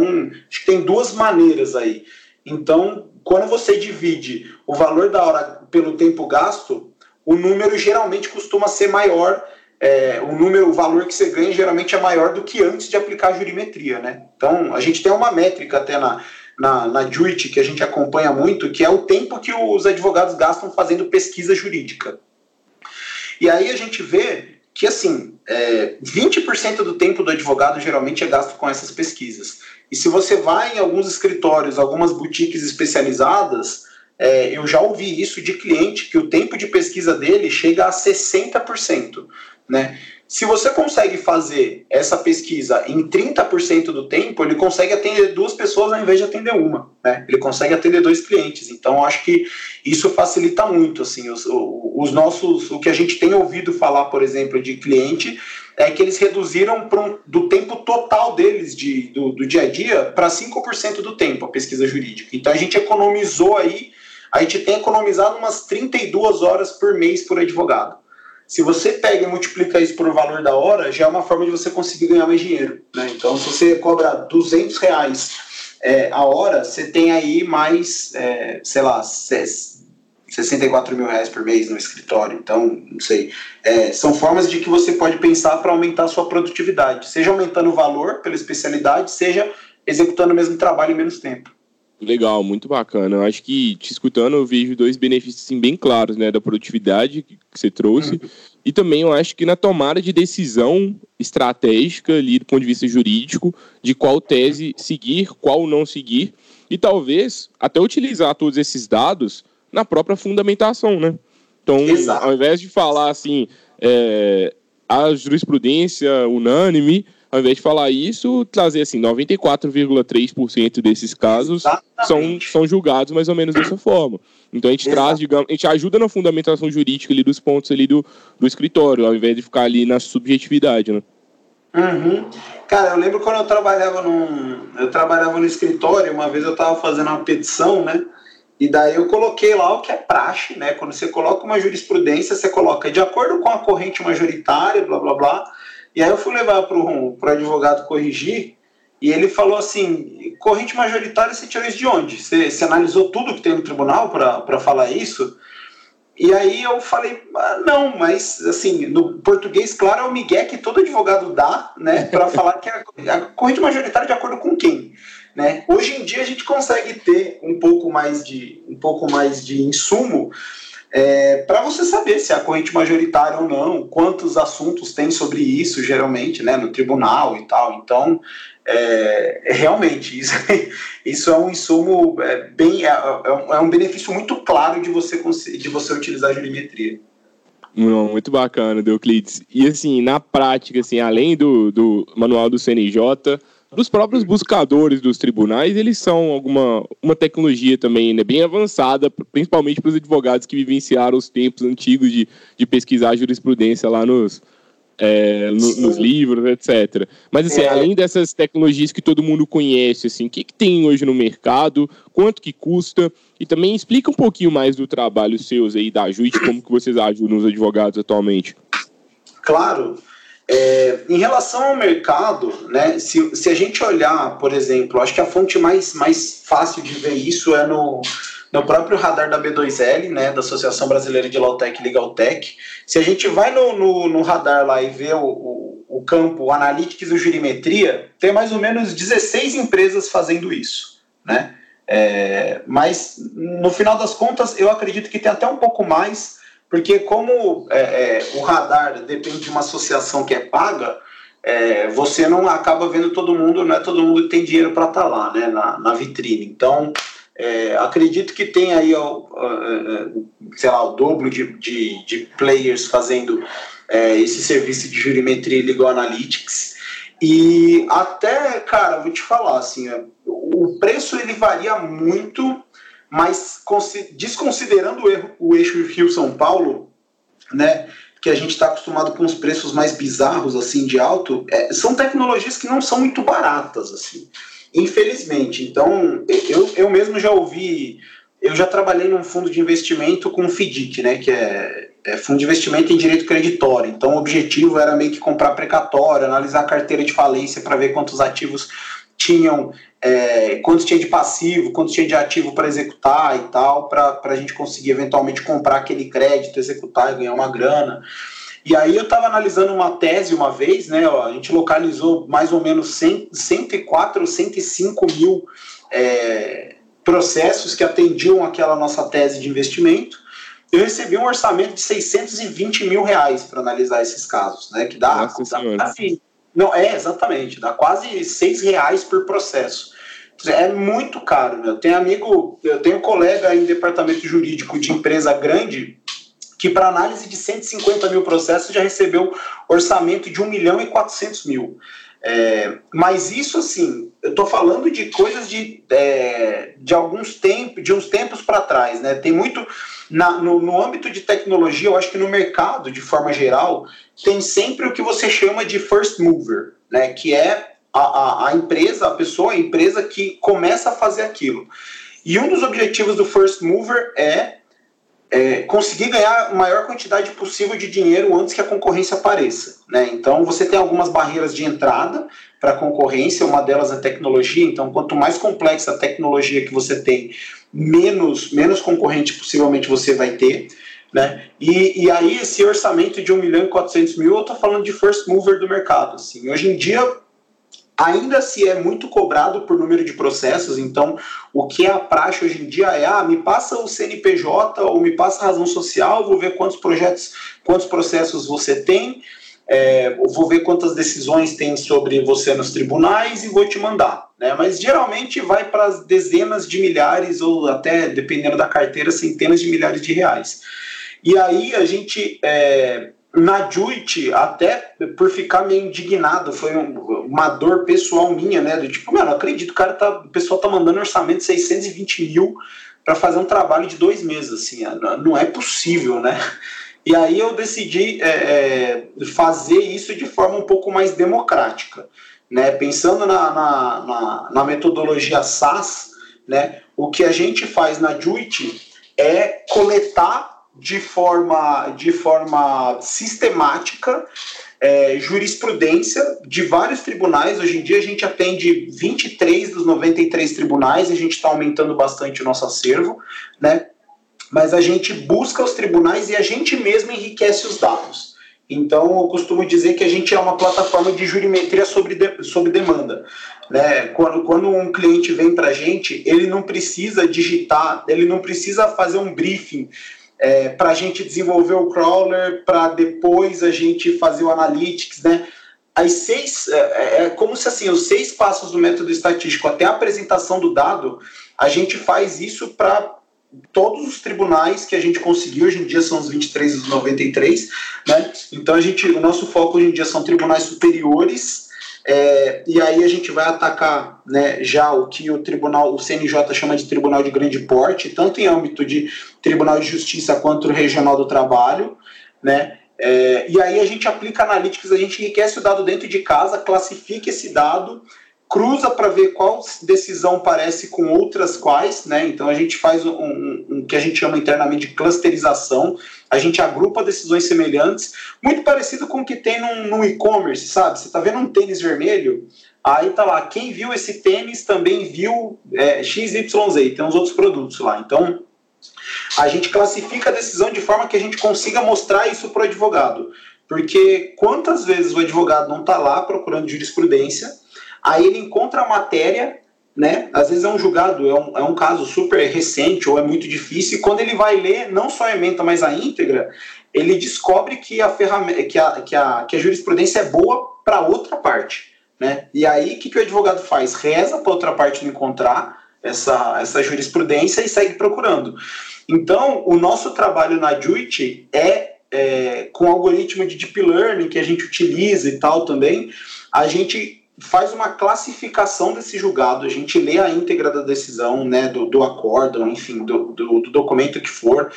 acho que tem duas maneiras aí. Então, quando você divide o valor da hora pelo tempo gasto, o número geralmente costuma ser maior. É, o número, o valor que você ganha geralmente é maior do que antes de aplicar a jurimetria, né? Então, a gente tem uma métrica até na, na, na JUIT, que a gente acompanha muito, que é o tempo que os advogados gastam fazendo pesquisa jurídica. E aí a gente vê que, assim, é, 20% do tempo do advogado geralmente é gasto com essas pesquisas. E se você vai em alguns escritórios, algumas boutiques especializadas, é, eu já ouvi isso de cliente, que o tempo de pesquisa dele chega a 60%. Né? Se você consegue fazer essa pesquisa em 30% do tempo, ele consegue atender duas pessoas ao invés de atender uma. Né? Ele consegue atender dois clientes. Então, acho que isso facilita muito. Assim, os, os nossos, o que a gente tem ouvido falar, por exemplo, de cliente, é que eles reduziram do tempo total deles de, do, do dia a dia para 5% do tempo a pesquisa jurídica. Então, a gente economizou aí, a gente tem economizado umas 32 horas por mês por advogado. Se você pega e multiplica isso por valor da hora, já é uma forma de você conseguir ganhar mais dinheiro. Né? Então, se você cobra 200 reais é, a hora, você tem aí mais, é, sei lá, 64 mil reais por mês no escritório. Então, não sei. É, são formas de que você pode pensar para aumentar a sua produtividade, seja aumentando o valor pela especialidade, seja executando o mesmo trabalho em menos tempo. Legal, muito bacana. Eu acho que te escutando eu vejo dois benefícios assim, bem claros, né, da produtividade que você trouxe e também eu acho que na tomada de decisão estratégica ali do ponto de vista jurídico de qual tese seguir, qual não seguir e talvez até utilizar todos esses dados na própria fundamentação, né? Então, Exato. ao invés de falar assim, é, a jurisprudência unânime ao invés de falar isso, trazer assim, 94,3% desses casos são, são julgados mais ou menos dessa forma. Então a gente Exato. traz, digamos, a gente ajuda na fundamentação jurídica ali dos pontos ali do, do escritório, ao invés de ficar ali na subjetividade, né? Uhum. Cara, eu lembro quando eu trabalhava num. Eu trabalhava no escritório, uma vez eu estava fazendo uma petição, né? E daí eu coloquei lá o que é praxe, né? Quando você coloca uma jurisprudência, você coloca de acordo com a corrente majoritária, blá blá blá. E aí eu fui levar para o advogado corrigir, e ele falou assim: corrente majoritária, você tirou isso de onde? Você, você analisou tudo que tem no tribunal para falar isso? E aí eu falei, ah, não, mas assim, no português, claro, é o migué que todo advogado dá, né, para falar que a, a corrente majoritária de acordo com quem, né? Hoje em dia a gente consegue ter um pouco mais de um pouco mais de insumo é, para você saber se é a corrente majoritária ou não, quantos assuntos tem sobre isso, geralmente, né, no tribunal e tal. Então, é, é, realmente, isso, isso é um insumo é, bem. É, é, um benefício muito claro de você, de você utilizar a jurimetria. Não, muito bacana, Euclides. E assim, na prática, assim, além do, do manual do CNJ, dos próprios buscadores dos tribunais, eles são alguma uma tecnologia também né, bem avançada, principalmente para os advogados que vivenciaram os tempos antigos de, de pesquisar jurisprudência lá nos, é, no, nos livros, etc. Mas assim, é. além dessas tecnologias que todo mundo conhece, assim, o que, que tem hoje no mercado, quanto que custa, e também explica um pouquinho mais do trabalho seus aí da JUIT, como que vocês ajudam os advogados atualmente. Claro. É, em relação ao mercado, né, se, se a gente olhar, por exemplo, acho que a fonte mais, mais fácil de ver isso é no, no próprio radar da B2L, né, da Associação Brasileira de Lawtech e Legaltech. Se a gente vai no, no, no radar lá e vê o, o, o campo Analytics e Jurimetria, tem mais ou menos 16 empresas fazendo isso, né? É, mas no final das contas, eu acredito que tem até um pouco mais, porque como é, é, o radar depende de uma associação que é paga, é, você não acaba vendo todo mundo, não é todo mundo que tem dinheiro para estar tá lá, né, na, na vitrine. Então, é, acredito que tem aí, ó, sei lá, o dobro de, de, de players fazendo é, esse serviço de jurimetria e legal analytics. E até, cara, vou te falar, assim, é, o preço ele varia muito, mas desconsiderando o, erro, o eixo Rio-São Paulo, né, que a gente está acostumado com os preços mais bizarros, assim, de alto, é, são tecnologias que não são muito baratas, assim. Infelizmente. Então, eu, eu mesmo já ouvi. Eu já trabalhei num fundo de investimento com FDIC, né? Que é, é fundo de investimento em direito creditório. Então, o objetivo era meio que comprar precatório, analisar a carteira de falência para ver quantos ativos tinham, é, quantos tinha de passivo, quantos tinha de ativo para executar e tal, para a gente conseguir eventualmente comprar aquele crédito, executar e ganhar uma grana. E aí eu estava analisando uma tese uma vez, né? Ó, a gente localizou mais ou menos 100, 104 ou 105 mil é, processos que atendiam aquela nossa tese de investimento. Eu recebi um orçamento de 620 mil reais para analisar esses casos, né? Que dá, dá, dá não é exatamente, dá quase seis reais por processo. É muito caro, meu. Tem amigo, eu tenho colega em departamento jurídico de empresa grande que para análise de 150 mil processos já recebeu orçamento de 1 milhão e 400 mil. É, mas isso, assim, eu estou falando de coisas de, é, de alguns tempos, de uns tempos para trás, né? Tem muito na, no, no âmbito de tecnologia, eu acho que no mercado, de forma geral, tem sempre o que você chama de first mover, né? Que é a, a, a empresa, a pessoa, a empresa que começa a fazer aquilo. E um dos objetivos do first mover é é, conseguir ganhar a maior quantidade possível de dinheiro antes que a concorrência apareça. Né? Então, você tem algumas barreiras de entrada para a concorrência, uma delas é a tecnologia. Então, quanto mais complexa a tecnologia que você tem, menos, menos concorrente possivelmente você vai ter. Né? E, e aí, esse orçamento de 1 milhão e 400 mil, eu estou falando de first mover do mercado. Assim. Hoje em dia, ainda se é muito cobrado por número de processos, então o que é a praxe hoje em dia é, ah, me passa o CNPJ ou me passa a razão social, vou ver quantos projetos, quantos processos você tem, é, vou ver quantas decisões tem sobre você nos tribunais e vou te mandar. Né? Mas geralmente vai para as dezenas de milhares ou até, dependendo da carteira, centenas de milhares de reais. E aí a gente... É, na Juit, até por ficar meio indignado, foi uma dor pessoal minha, né? Do tipo, mano, acredito, o cara tá, o pessoal tá mandando orçamento de 620 mil para fazer um trabalho de dois meses, assim, não é possível, né? E aí eu decidi é, é, fazer isso de forma um pouco mais democrática. Né? Pensando na, na, na, na metodologia SAS, né? o que a gente faz na JUIT é coletar de forma, de forma sistemática é, jurisprudência de vários tribunais. Hoje em dia a gente atende 23 dos 93 tribunais, a gente está aumentando bastante o nosso acervo, né? mas a gente busca os tribunais e a gente mesmo enriquece os dados. Então, eu costumo dizer que a gente é uma plataforma de jurimetria sobre, de, sobre demanda. Né? Quando, quando um cliente vem para a gente, ele não precisa digitar, ele não precisa fazer um briefing é, para a gente desenvolver o crawler, para depois a gente fazer o analytics, né? As seis, é, é, é como se assim, os seis passos do método estatístico até a apresentação do dado, a gente faz isso para todos os tribunais que a gente conseguiu, hoje em dia são os 23 dos 93, né? Então a gente, o nosso foco hoje em dia são tribunais superiores, é, e aí a gente vai atacar né, já o que o tribunal, o CNJ chama de tribunal de grande porte, tanto em âmbito de tribunal de justiça quanto regional do trabalho, né? É, e aí a gente aplica analytics, a gente enriquece o dado dentro de casa, classifica esse dado cruza para ver qual decisão parece com outras quais, né? Então a gente faz um, um, um, que a gente chama internamente de clusterização, a gente agrupa decisões semelhantes, muito parecido com o que tem no e-commerce, sabe? Você está vendo um tênis vermelho, aí tá lá, quem viu esse tênis também viu é, XYZ, tem uns outros produtos lá. Então a gente classifica a decisão de forma que a gente consiga mostrar isso para o advogado. Porque quantas vezes o advogado não está lá procurando jurisprudência, Aí ele encontra a matéria, né? Às vezes é um julgado, é um, é um caso super recente ou é muito difícil, e quando ele vai ler não só a ementa, mas a íntegra, ele descobre que a, ferramenta, que a, que a, que a jurisprudência é boa para outra parte. Né? E aí, o que, que o advogado faz? Reza para outra parte não encontrar essa, essa jurisprudência e segue procurando. Então, o nosso trabalho na JUIT é, é, com o algoritmo de Deep Learning que a gente utiliza e tal também, a gente faz uma classificação desse julgado, a gente lê a íntegra da decisão, né, do, do acórdão, enfim, do, do, do, documento que for,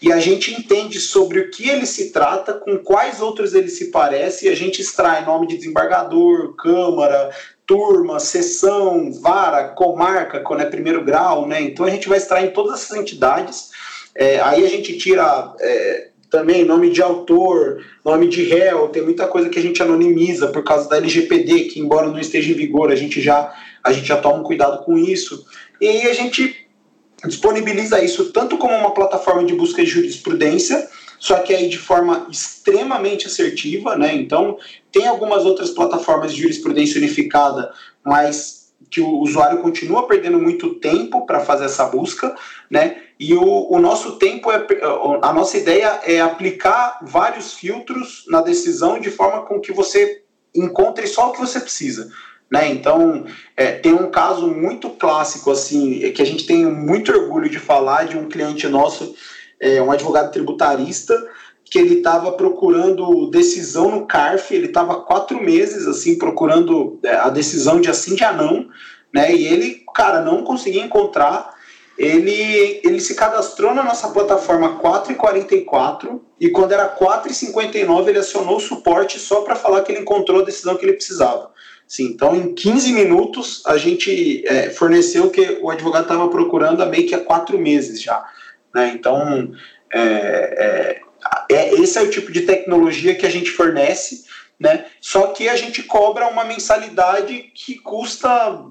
e a gente entende sobre o que ele se trata, com quais outros ele se parece, e a gente extrai nome de desembargador, câmara, turma, sessão, vara, comarca, quando é primeiro grau, né, então a gente vai extrair em todas essas entidades, é, aí a gente tira... É, também nome de autor, nome de réu, tem muita coisa que a gente anonimiza por causa da LGPD, que embora não esteja em vigor, a gente já, a gente já toma um cuidado com isso. E a gente disponibiliza isso tanto como uma plataforma de busca de jurisprudência, só que aí de forma extremamente assertiva, né? Então, tem algumas outras plataformas de jurisprudência unificada, mas que o usuário continua perdendo muito tempo para fazer essa busca, né? E o, o nosso tempo é a nossa ideia é aplicar vários filtros na decisão de forma com que você encontre só o que você precisa. Né? Então, é, tem um caso muito clássico, assim, é que a gente tem muito orgulho de falar de um cliente nosso, é, um advogado tributarista, que ele estava procurando decisão no CARF, ele estava quatro meses, assim, procurando é, a decisão de assim de anão, né? E ele, cara, não conseguia encontrar ele, ele se cadastrou na nossa plataforma 4,44 e quando era 4,59 ele acionou o suporte só para falar que ele encontrou a decisão que ele precisava. Sim, então em 15 minutos a gente é, forneceu o que o advogado estava procurando há meio que há quatro meses já. Né? Então, é, é, é, esse é o tipo de tecnologia que a gente fornece né? Só que a gente cobra uma mensalidade que custa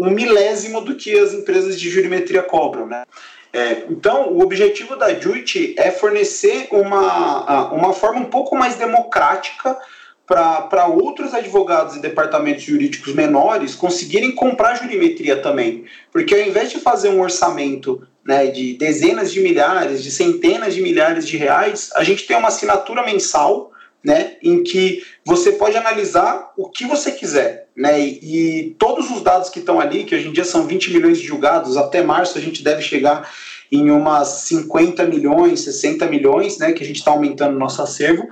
um milésimo do que as empresas de jurimetria cobram, né? É, então, o objetivo da JUIT é fornecer uma, uma forma um pouco mais democrática para outros advogados e departamentos jurídicos menores conseguirem comprar jurimetria também. Porque ao invés de fazer um orçamento né, de dezenas de milhares, de centenas de milhares de reais, a gente tem uma assinatura mensal né, em que você pode analisar o que você quiser, né, e, e, todos os dados que estão ali, que hoje em dia são 20 milhões de julgados, até março a gente deve chegar em umas 50 milhões, 60 milhões, né, que a gente está aumentando nosso acervo,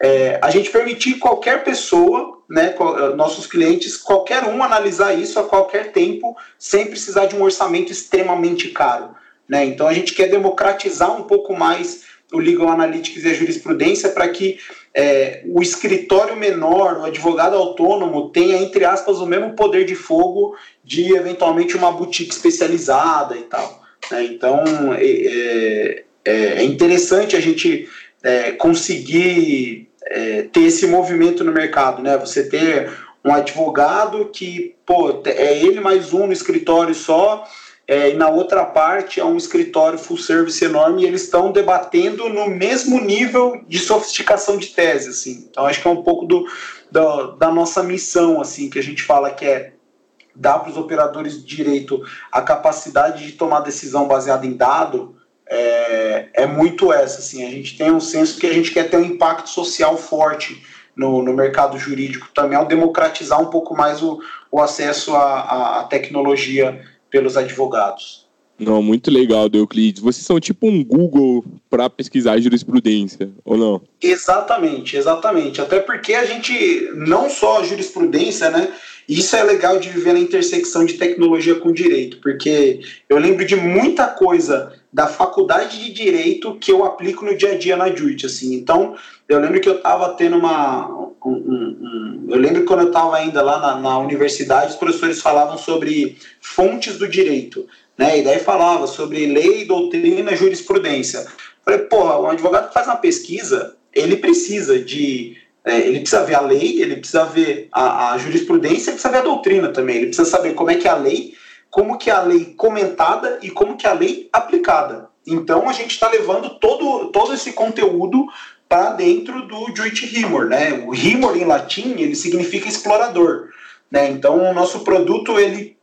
é, a gente permitir qualquer pessoa, né, nossos clientes, qualquer um analisar isso a qualquer tempo, sem precisar de um orçamento extremamente caro. Né? Então a gente quer democratizar um pouco mais o Legal Analytics e a jurisprudência para que é, o escritório menor, o advogado autônomo, tenha, entre aspas, o mesmo poder de fogo de eventualmente uma boutique especializada e tal. Né? Então é, é, é, interessante a gente é, conseguir é, ter esse movimento no mercado, né? Você ter um advogado que, pô, é ele mais um no escritório só é, e na outra parte é um escritório full service enorme e eles estão debatendo no mesmo nível de sofisticação de tese, assim. Então acho que é um pouco do, do da nossa missão, assim, que a gente fala que é dar para os operadores de direito a capacidade de tomar decisão baseada em dado, é, é muito essa, assim. A gente tem um senso que a gente quer ter um impacto social forte no, no mercado jurídico também, ao democratizar um pouco mais o, o acesso à, à tecnologia pelos advogados. Não, muito legal, Euclides. Vocês são tipo um Google para pesquisar jurisprudência, ou não? Exatamente, exatamente. Até porque a gente, não só a jurisprudência, né? Isso é legal de viver na intersecção de tecnologia com direito, porque eu lembro de muita coisa da faculdade de direito que eu aplico no dia a dia na JUIT, assim. Então, eu lembro que eu estava tendo uma. Um, um, eu lembro quando eu estava ainda lá na, na universidade, os professores falavam sobre fontes do direito, né? E daí falava sobre lei, doutrina, jurisprudência. Falei, pô, um advogado que faz uma pesquisa, ele precisa de. É, ele precisa ver a lei, ele precisa ver a, a jurisprudência, ele precisa ver a doutrina também. Ele precisa saber como é que é a lei, como que é a lei comentada e como que é a lei aplicada. Então a gente está levando todo, todo esse conteúdo para dentro do Juit Rimor, né? O Rimor em latim ele significa explorador, né? Então o nosso produto ele,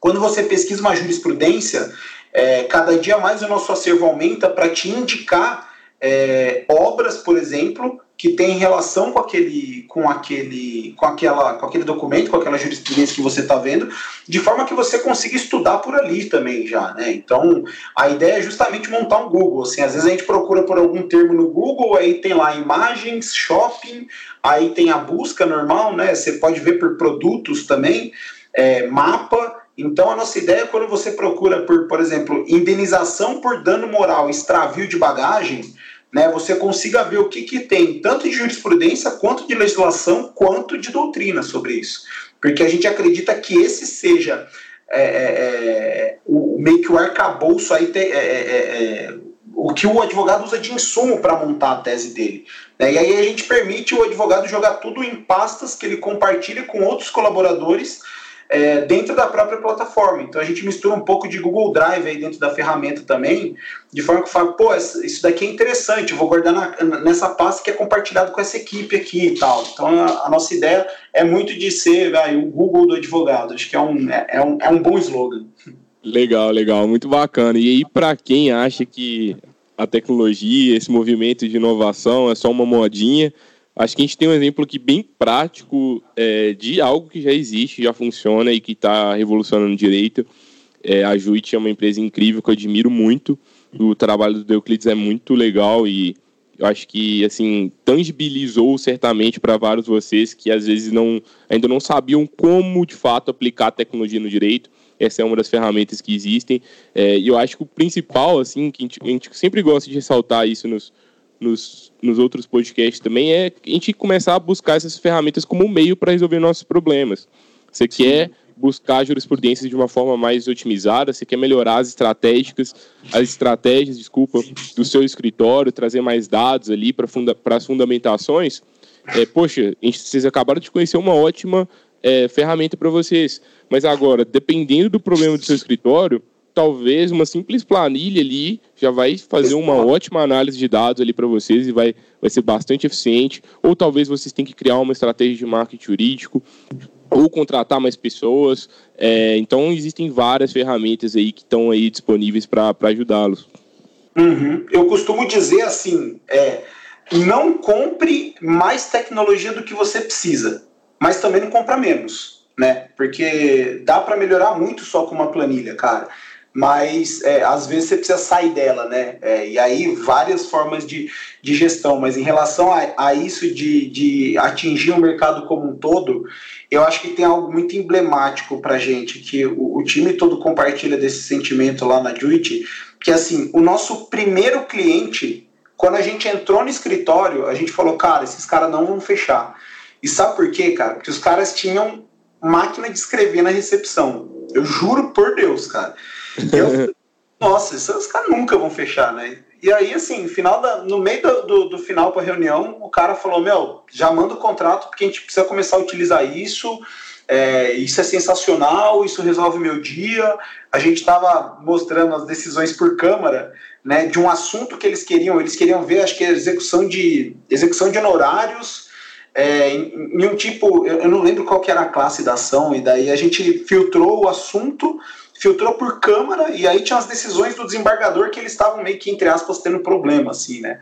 quando você pesquisa uma jurisprudência, é, cada dia mais o nosso acervo aumenta para te indicar é, obras, por exemplo, que tem relação com aquele, com aquele, com aquela, com aquele documento, com aquela jurisprudência que você está vendo, de forma que você consiga estudar por ali também já, né? Então, a ideia é justamente montar um Google. Assim, às vezes a gente procura por algum termo no Google, aí tem lá imagens, shopping, aí tem a busca normal, né? Você pode ver por produtos também, é, mapa. Então, a nossa ideia é quando você procura por, por exemplo, indenização por dano moral, extravio de bagagem né, você consiga ver o que, que tem, tanto de jurisprudência, quanto de legislação, quanto de doutrina sobre isso. Porque a gente acredita que esse seja é, é, é o, meio que o arcabouço aí, é, é, o que o advogado usa de insumo para montar a tese dele. Né? E aí a gente permite o advogado jogar tudo em pastas que ele compartilha com outros colaboradores é, dentro da própria plataforma. Então a gente mistura um pouco de Google Drive aí dentro da ferramenta também, de forma que fala, pô, isso daqui é interessante, vou guardar na, nessa pasta que é compartilhado com essa equipe aqui e tal. Então a, a nossa ideia é muito de ser vai, o Google do advogado. Acho que é um, é, é um, é um bom slogan. Legal, legal, muito bacana. E aí, para quem acha que a tecnologia, esse movimento de inovação é só uma modinha, Acho que a gente tem um exemplo aqui bem prático é, de algo que já existe, já funciona e que está revolucionando direito. É, a Juit é uma empresa incrível que eu admiro muito. O trabalho do Euclides é muito legal e eu acho que assim tangibilizou certamente para vários vocês que às vezes não ainda não sabiam como de fato aplicar a tecnologia no direito. Essa é uma das ferramentas que existem. É, e eu acho que o principal, assim, que a gente, a gente sempre gosta de ressaltar isso nos, nos, nos outros podcasts também, é a gente começar a buscar essas ferramentas como um meio para resolver nossos problemas. Você Sim. quer buscar jurisprudência de uma forma mais otimizada, você quer melhorar as estratégicas, as estratégias, desculpa, do seu escritório, trazer mais dados ali para funda, as fundamentações, é, poxa, gente, vocês acabaram de conhecer uma ótima é, ferramenta para vocês. Mas agora, dependendo do problema do seu escritório, talvez uma simples planilha ali já vai fazer uma ótima análise de dados ali para vocês e vai, vai ser bastante eficiente. Ou talvez vocês tenham que criar uma estratégia de marketing jurídico ou contratar mais pessoas. É, então existem várias ferramentas aí que estão aí disponíveis para ajudá-los. Uhum. Eu costumo dizer assim, é, não compre mais tecnologia do que você precisa, mas também não compra menos, né? Porque dá para melhorar muito só com uma planilha, cara. Mas é, às vezes você precisa sair dela, né? É, e aí várias formas de, de gestão, mas em relação a, a isso de, de atingir o mercado como um todo, eu acho que tem algo muito emblemático para gente, que o, o, time todo compartilha desse sentimento lá na Juit, que assim, o nosso primeiro cliente, quando a gente entrou no escritório, a gente falou, cara, esses caras não vão fechar. E sabe por quê, cara? Porque os caras tinham máquina de escrever na recepção. Eu juro por Deus, cara. Eu, nossa, esses caras nunca vão fechar, né? E aí, assim, final da, no meio do, do, do final para a reunião, o cara falou: Meu, já manda o contrato porque a gente precisa começar a utilizar isso. É, isso é sensacional, isso resolve meu dia. A gente estava mostrando as decisões por câmara, né, de um assunto que eles queriam. Eles queriam ver, acho que a execução de execução de honorários é, em, em, um tipo, eu, eu não lembro qual que era a classe da ação. E daí a gente filtrou o assunto filtrou por Câmara e aí tinha as decisões do desembargador que eles estavam meio que, entre aspas, tendo problema, assim, né?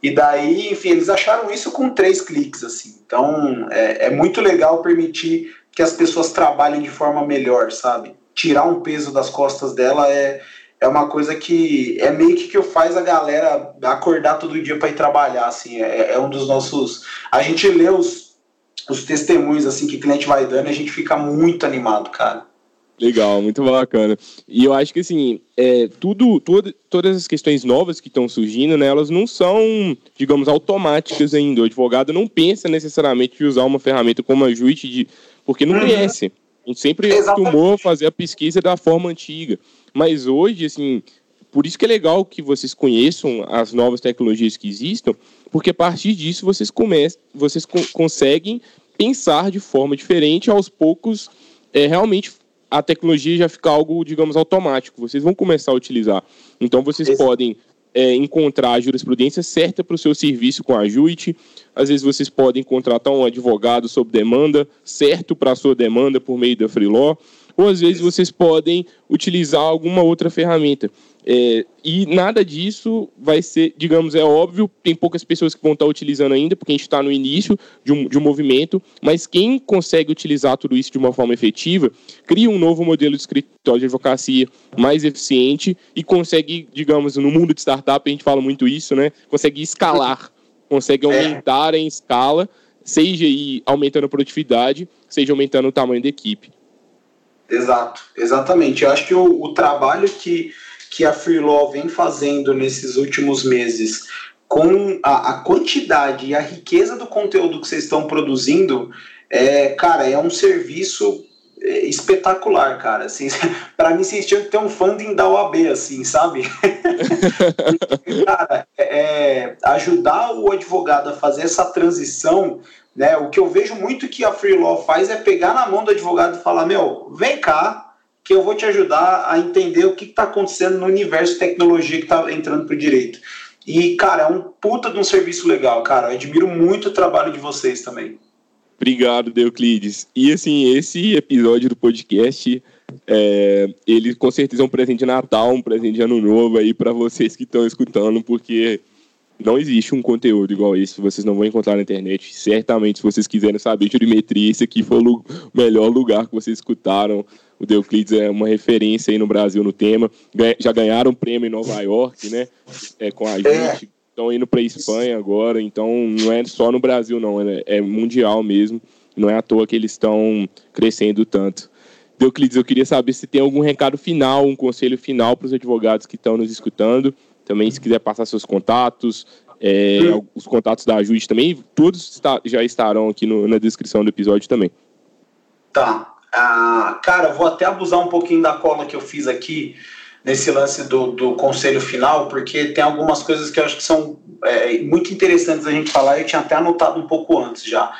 E daí, enfim, eles acharam isso com três cliques, assim. Então, é, é muito legal permitir que as pessoas trabalhem de forma melhor, sabe? Tirar um peso das costas dela é, é uma coisa que é meio que que faz a galera acordar todo dia para ir trabalhar, assim. É, é, um dos nossos... A gente lê os, os testemunhos, assim, que o cliente vai dando e a gente fica muito animado, cara. Legal, muito bacana. E eu acho que assim, é, tudo, tudo, todas as questões novas que estão surgindo, né, elas não são, digamos, automáticas ainda. O advogado não pensa necessariamente em usar uma ferramenta como a Juit, de, porque não uhum. conhece. A gente sempre costumou fazer a pesquisa da forma antiga. Mas hoje, assim, por isso que é legal que vocês conheçam as novas tecnologias que existam, porque a partir disso vocês começam, vocês co conseguem pensar de forma diferente aos poucos, é, realmente a tecnologia já fica algo, digamos, automático. Vocês vão começar a utilizar. Então, vocês Esse... podem é, encontrar a jurisprudência certa para o seu serviço com a JUIT. Às vezes, vocês podem contratar um advogado sob demanda, certo para a sua demanda por meio da Freeló. Ou, às vezes, vocês podem utilizar alguma outra ferramenta. É, e nada disso vai ser, digamos, é óbvio, tem poucas pessoas que vão estar utilizando ainda, porque a gente está no início de um, de um movimento, mas quem consegue utilizar tudo isso de uma forma efetiva, cria um novo modelo de escritório de advocacia mais eficiente e consegue, digamos, no mundo de startup, a gente fala muito isso, né? Consegue escalar, consegue é. aumentar em escala, seja aí aumentando a produtividade, seja aumentando o tamanho da equipe. Exato, exatamente. Eu acho que o, o trabalho que que a Freelaw vem fazendo nesses últimos meses com a, a, quantidade e a riqueza do conteúdo que vocês estão produzindo, é, cara, é um serviço é, espetacular, cara. Assim, para mim, vocês tinham que ter um funding da OAB, assim, sabe? cara, é, é, ajudar o advogado a fazer essa transição, né? O que eu vejo muito que a Freelaw faz é pegar na mão do advogado e falar: meu, vem cá, que eu vou te ajudar a entender o que está acontecendo no universo de tecnologia que está entrando para o direito. E, cara, é um puta de um serviço legal, cara. Eu admiro muito o trabalho de vocês também. Obrigado, Deuclides. E, assim, esse episódio do podcast, é, ele com certeza é um presente de Natal, um presente de Ano Novo aí para vocês que estão escutando, porque não existe um conteúdo igual esse, vocês não vão encontrar na internet. Certamente, se vocês quiserem saber de jurimetria, esse aqui foi o melhor lugar que vocês escutaram. O Deuclides é uma referência aí no Brasil no tema. Já ganharam um prêmio em Nova York, né? É, com a é. gente. Estão indo para a Espanha agora, então não é só no Brasil, não, é, é mundial mesmo. Não é à toa que eles estão crescendo tanto. Deuclides, eu queria saber se tem algum recado final, um conselho final para os advogados que estão nos escutando também, se quiser passar seus contatos, é, os contatos da Ajude também, todos já estarão aqui no, na descrição do episódio também. Tá. Ah, cara, vou até abusar um pouquinho da cola que eu fiz aqui nesse lance do, do conselho final, porque tem algumas coisas que eu acho que são é, muito interessantes a gente falar, eu tinha até anotado um pouco antes já.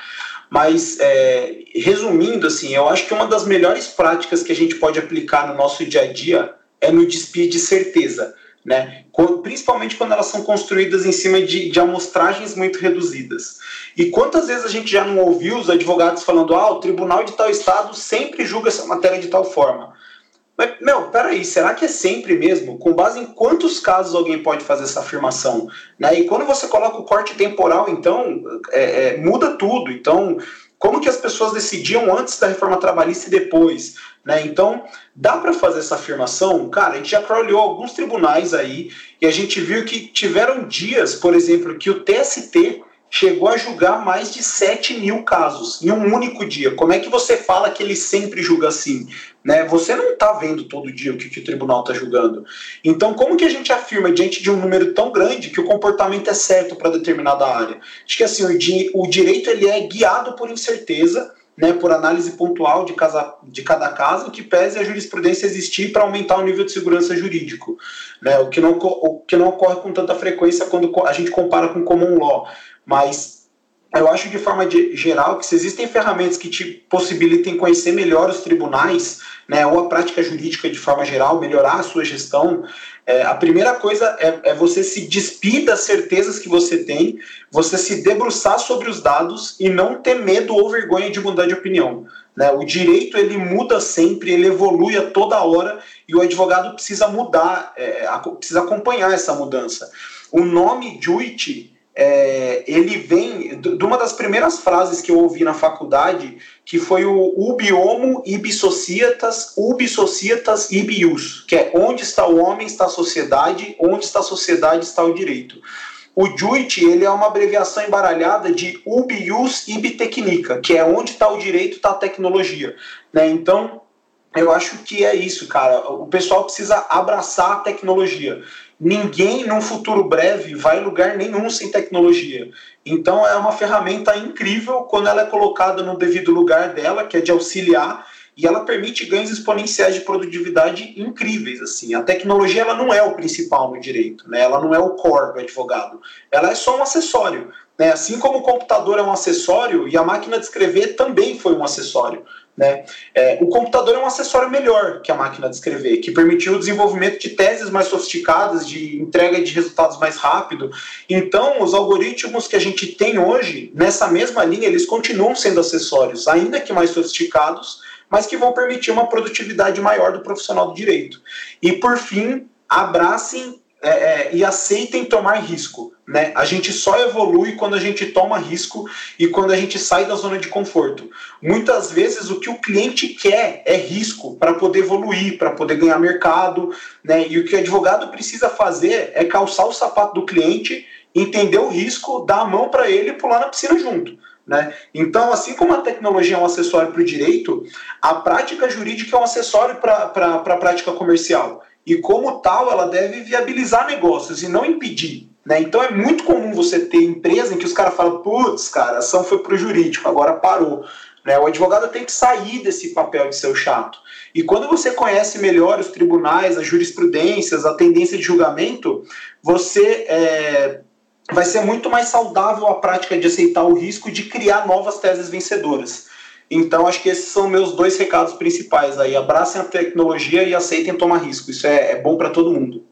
Mas, é, resumindo, assim, eu acho que uma das melhores práticas que a gente pode aplicar no nosso dia a dia é no despir de certeza né? principalmente quando elas são construídas em cima de, de amostragens muito reduzidas. E quantas vezes a gente já não ouviu os advogados falando: ah, o tribunal de tal estado sempre julga essa matéria de tal forma. Mas, meu, peraí, será que é sempre mesmo? Com base em quantos casos alguém pode fazer essa afirmação? Né? E quando você coloca o corte temporal, então, é, é, muda tudo. Então, como que as pessoas decidiam antes da reforma trabalhista e depois? Né? Então, dá para fazer essa afirmação? Cara, a gente já crawlou alguns tribunais aí e a gente viu que tiveram dias, por exemplo, que o TST chegou a julgar mais de 7 mil casos em um único dia. Como é que você fala que ele sempre julga assim? Né? Você não está vendo todo dia o que, que o tribunal está julgando. Então, como que a gente afirma diante de um número tão grande que o comportamento é certo para determinada área? Acho que assim, o, di o direito ele é guiado por incerteza né, por análise pontual de, casa, de cada caso, que pese a jurisprudência existir para aumentar o nível de segurança jurídico, né, o, que não, o que não ocorre com tanta frequência quando a gente compara com common law. Mas eu acho de forma de, geral que se existem ferramentas que te possibilitem conhecer melhor os tribunais, né, ou a prática jurídica de forma geral, melhorar a sua gestão, é, a primeira coisa é, é, você se despir das certezas que você tem, você se debruçar sobre os dados e não ter medo ou vergonha de mudar de opinião. Né? O direito ele muda sempre, ele evolui a toda hora e o advogado precisa mudar, é, precisa acompanhar essa mudança. O nome Juit é, ele vem de uma das primeiras frases que eu ouvi na faculdade, que foi o ubi homo, ibi societas, ubi societas, ibi ius, que é onde está o homem, está a sociedade, onde está a sociedade, está o direito. O JUIT ele é uma abreviação embaralhada de ubi ius, ibi tecnica, que é onde está o direito, está a tecnologia. Né? Então, eu acho que é isso, cara. O pessoal precisa abraçar a tecnologia ninguém num futuro breve vai lugar nenhum sem tecnologia. Então é uma ferramenta incrível quando ela é colocada no devido lugar dela, que é de auxiliar, e ela permite ganhos exponenciais de produtividade incríveis. Assim, a tecnologia ela não é o principal no direito, né? Ela não é o core do advogado. Ela é só um acessório. Né? Assim como o computador é um acessório e a máquina de escrever também foi um acessório. Né? É, o computador é um acessório melhor que a máquina de escrever, que permitiu o desenvolvimento de teses mais sofisticadas, de entrega de resultados mais rápido. Então, os algoritmos que a gente tem hoje, nessa mesma linha, eles continuam sendo acessórios, ainda que mais sofisticados, mas que vão permitir uma produtividade maior do profissional do direito. E, por fim, abracem é, é, e aceitem tomar risco. Né? A gente só evolui quando a gente toma risco e quando a gente sai da zona de conforto. Muitas vezes o que o cliente quer é risco para poder evoluir, para poder ganhar mercado. Né? E o que o advogado precisa fazer é calçar o sapato do cliente, entender o risco, dar a mão para ele e pular na piscina junto. Né? Então, assim como a tecnologia é um acessório para o direito, a prática jurídica é um acessório para a prática comercial e, como tal, ela deve viabilizar negócios e não impedir. Né? Então é muito comum você ter empresa em que os caras falam, putz, cara, a ação foi para o jurídico, agora parou. Né? O advogado tem que sair desse papel de ser chato. E quando você conhece melhor os tribunais, as jurisprudências, a tendência de julgamento, você é, vai ser muito mais saudável a prática de aceitar o risco de criar novas teses vencedoras. Então, acho que esses são meus dois recados principais aí. Abracem a tecnologia e aceitem tomar risco. Isso é, é bom para todo mundo.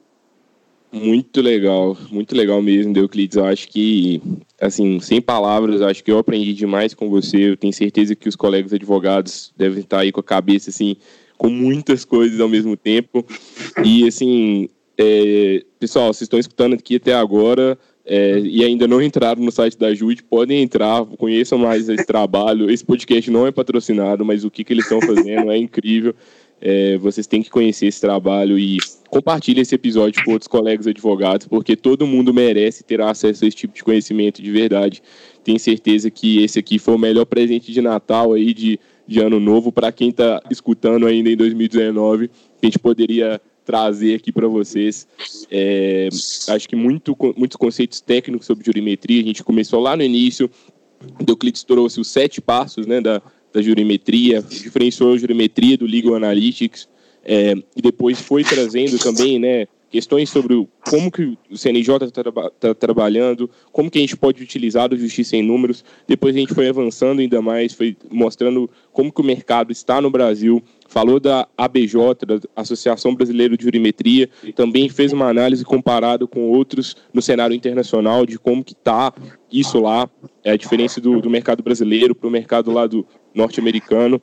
Muito legal, muito legal mesmo, Euclides. Eu acho que, assim, sem palavras, acho que eu aprendi demais com você. Eu tenho certeza que os colegas advogados devem estar aí com a cabeça, assim, com muitas coisas ao mesmo tempo. E, assim, é, pessoal, vocês estão escutando aqui até agora é, e ainda não entraram no site da Jude, podem entrar, conheçam mais esse trabalho. Esse podcast não é patrocinado, mas o que, que eles estão fazendo é incrível. É, vocês têm que conhecer esse trabalho e compartilhe esse episódio com outros colegas advogados, porque todo mundo merece ter acesso a esse tipo de conhecimento de verdade. Tenho certeza que esse aqui foi o melhor presente de Natal aí, de, de Ano Novo, para quem está escutando ainda em 2019, que a gente poderia trazer aqui para vocês. É, acho que muito, muitos conceitos técnicos sobre jurimetria. A gente começou lá no início. Euclides trouxe os sete passos né, da, da jurimetria, diferenciou a jurimetria do Legal Analytics, é, e depois foi trazendo também né, questões sobre como que o CNJ está traba tá trabalhando, como que a gente pode utilizar o Justiça em Números. Depois a gente foi avançando ainda mais, foi mostrando como que o mercado está no Brasil, falou da ABJ, da Associação Brasileira de Jurimetria, também fez uma análise comparada com outros no cenário internacional de como que está isso lá, é a diferença do, do mercado brasileiro para o mercado lá do norte-americano.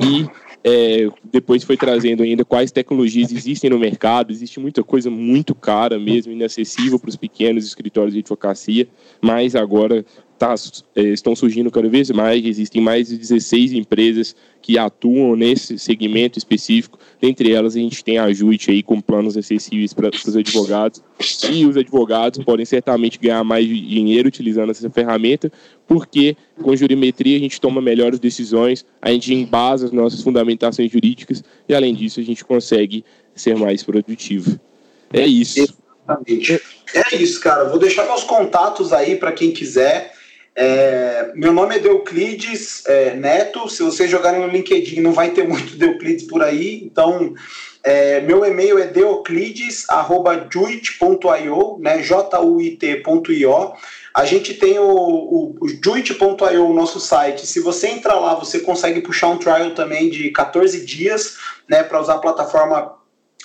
E é, depois foi trazendo ainda quais tecnologias existem no mercado. Existe muita coisa muito cara mesmo, inacessível para os pequenos escritórios de advocacia, mas agora tá, é, estão surgindo cada vez mais, existem mais de 16 empresas que atuam nesse segmento específico. Dentre elas, a gente tem a JUIT aí com planos acessíveis para os advogados. E os advogados podem certamente ganhar mais dinheiro utilizando essa ferramenta, porque com jurimetria a gente toma melhores decisões, a gente embasa as nossas fundamentações jurídicas e, além disso, a gente consegue ser mais produtivo. É isso. Exatamente. É isso, cara. Vou deixar meus contatos aí para quem quiser. É, meu nome é Deuclides é, Neto. Se vocês jogarem no LinkedIn, não vai ter muito Deuclides por aí. Então, é, meu e-mail é deoclides.juit.io, né? J-U-I-T.io. A gente tem o, o, o Juit.io, o nosso site. Se você entrar lá, você consegue puxar um trial também de 14 dias, né? Para usar a plataforma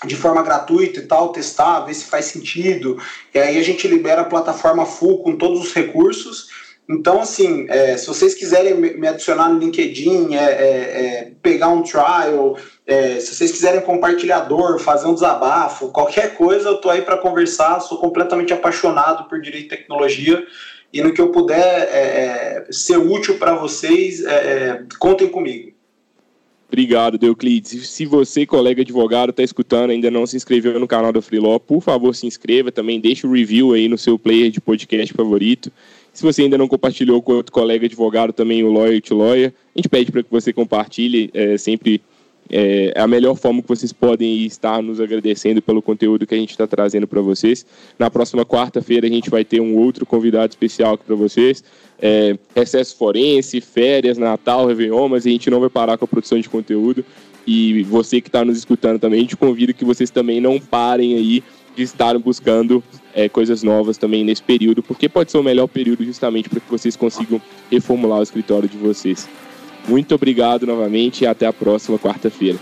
de forma gratuita e tal, testar, ver se faz sentido. E aí a gente libera a plataforma full com todos os recursos. Então, assim, é, se vocês quiserem me adicionar no LinkedIn, é, é, é pegar um trial, é, se vocês quiserem compartilhador, fazer um desabafo, qualquer coisa, eu tô aí para conversar. Sou completamente apaixonado por direito e tecnologia e no que eu puder é, ser útil para vocês, contem comigo. Obrigado, Deuclides. Se você, colega advogado, está escutando ainda não se inscreveu no canal da Freeló, por favor, se inscreva também, deixe o review aí no seu player de podcast favorito. Se você ainda não compartilhou com outro colega advogado também, o Lawyer to Lawyer, a gente pede para que você compartilhe, é sempre é a melhor forma que vocês podem estar nos agradecendo pelo conteúdo que a gente está trazendo para vocês. Na próxima quarta-feira a gente vai ter um outro convidado especial aqui para vocês é, recesso forense, férias, Natal, Réveillon, mas a gente não vai parar com a produção de conteúdo. E você que está nos escutando também, a gente convida que vocês também não parem aí de estar buscando é, coisas novas também nesse período, porque pode ser o melhor período justamente para que vocês consigam reformular o escritório de vocês. Muito obrigado novamente e até a próxima quarta-feira.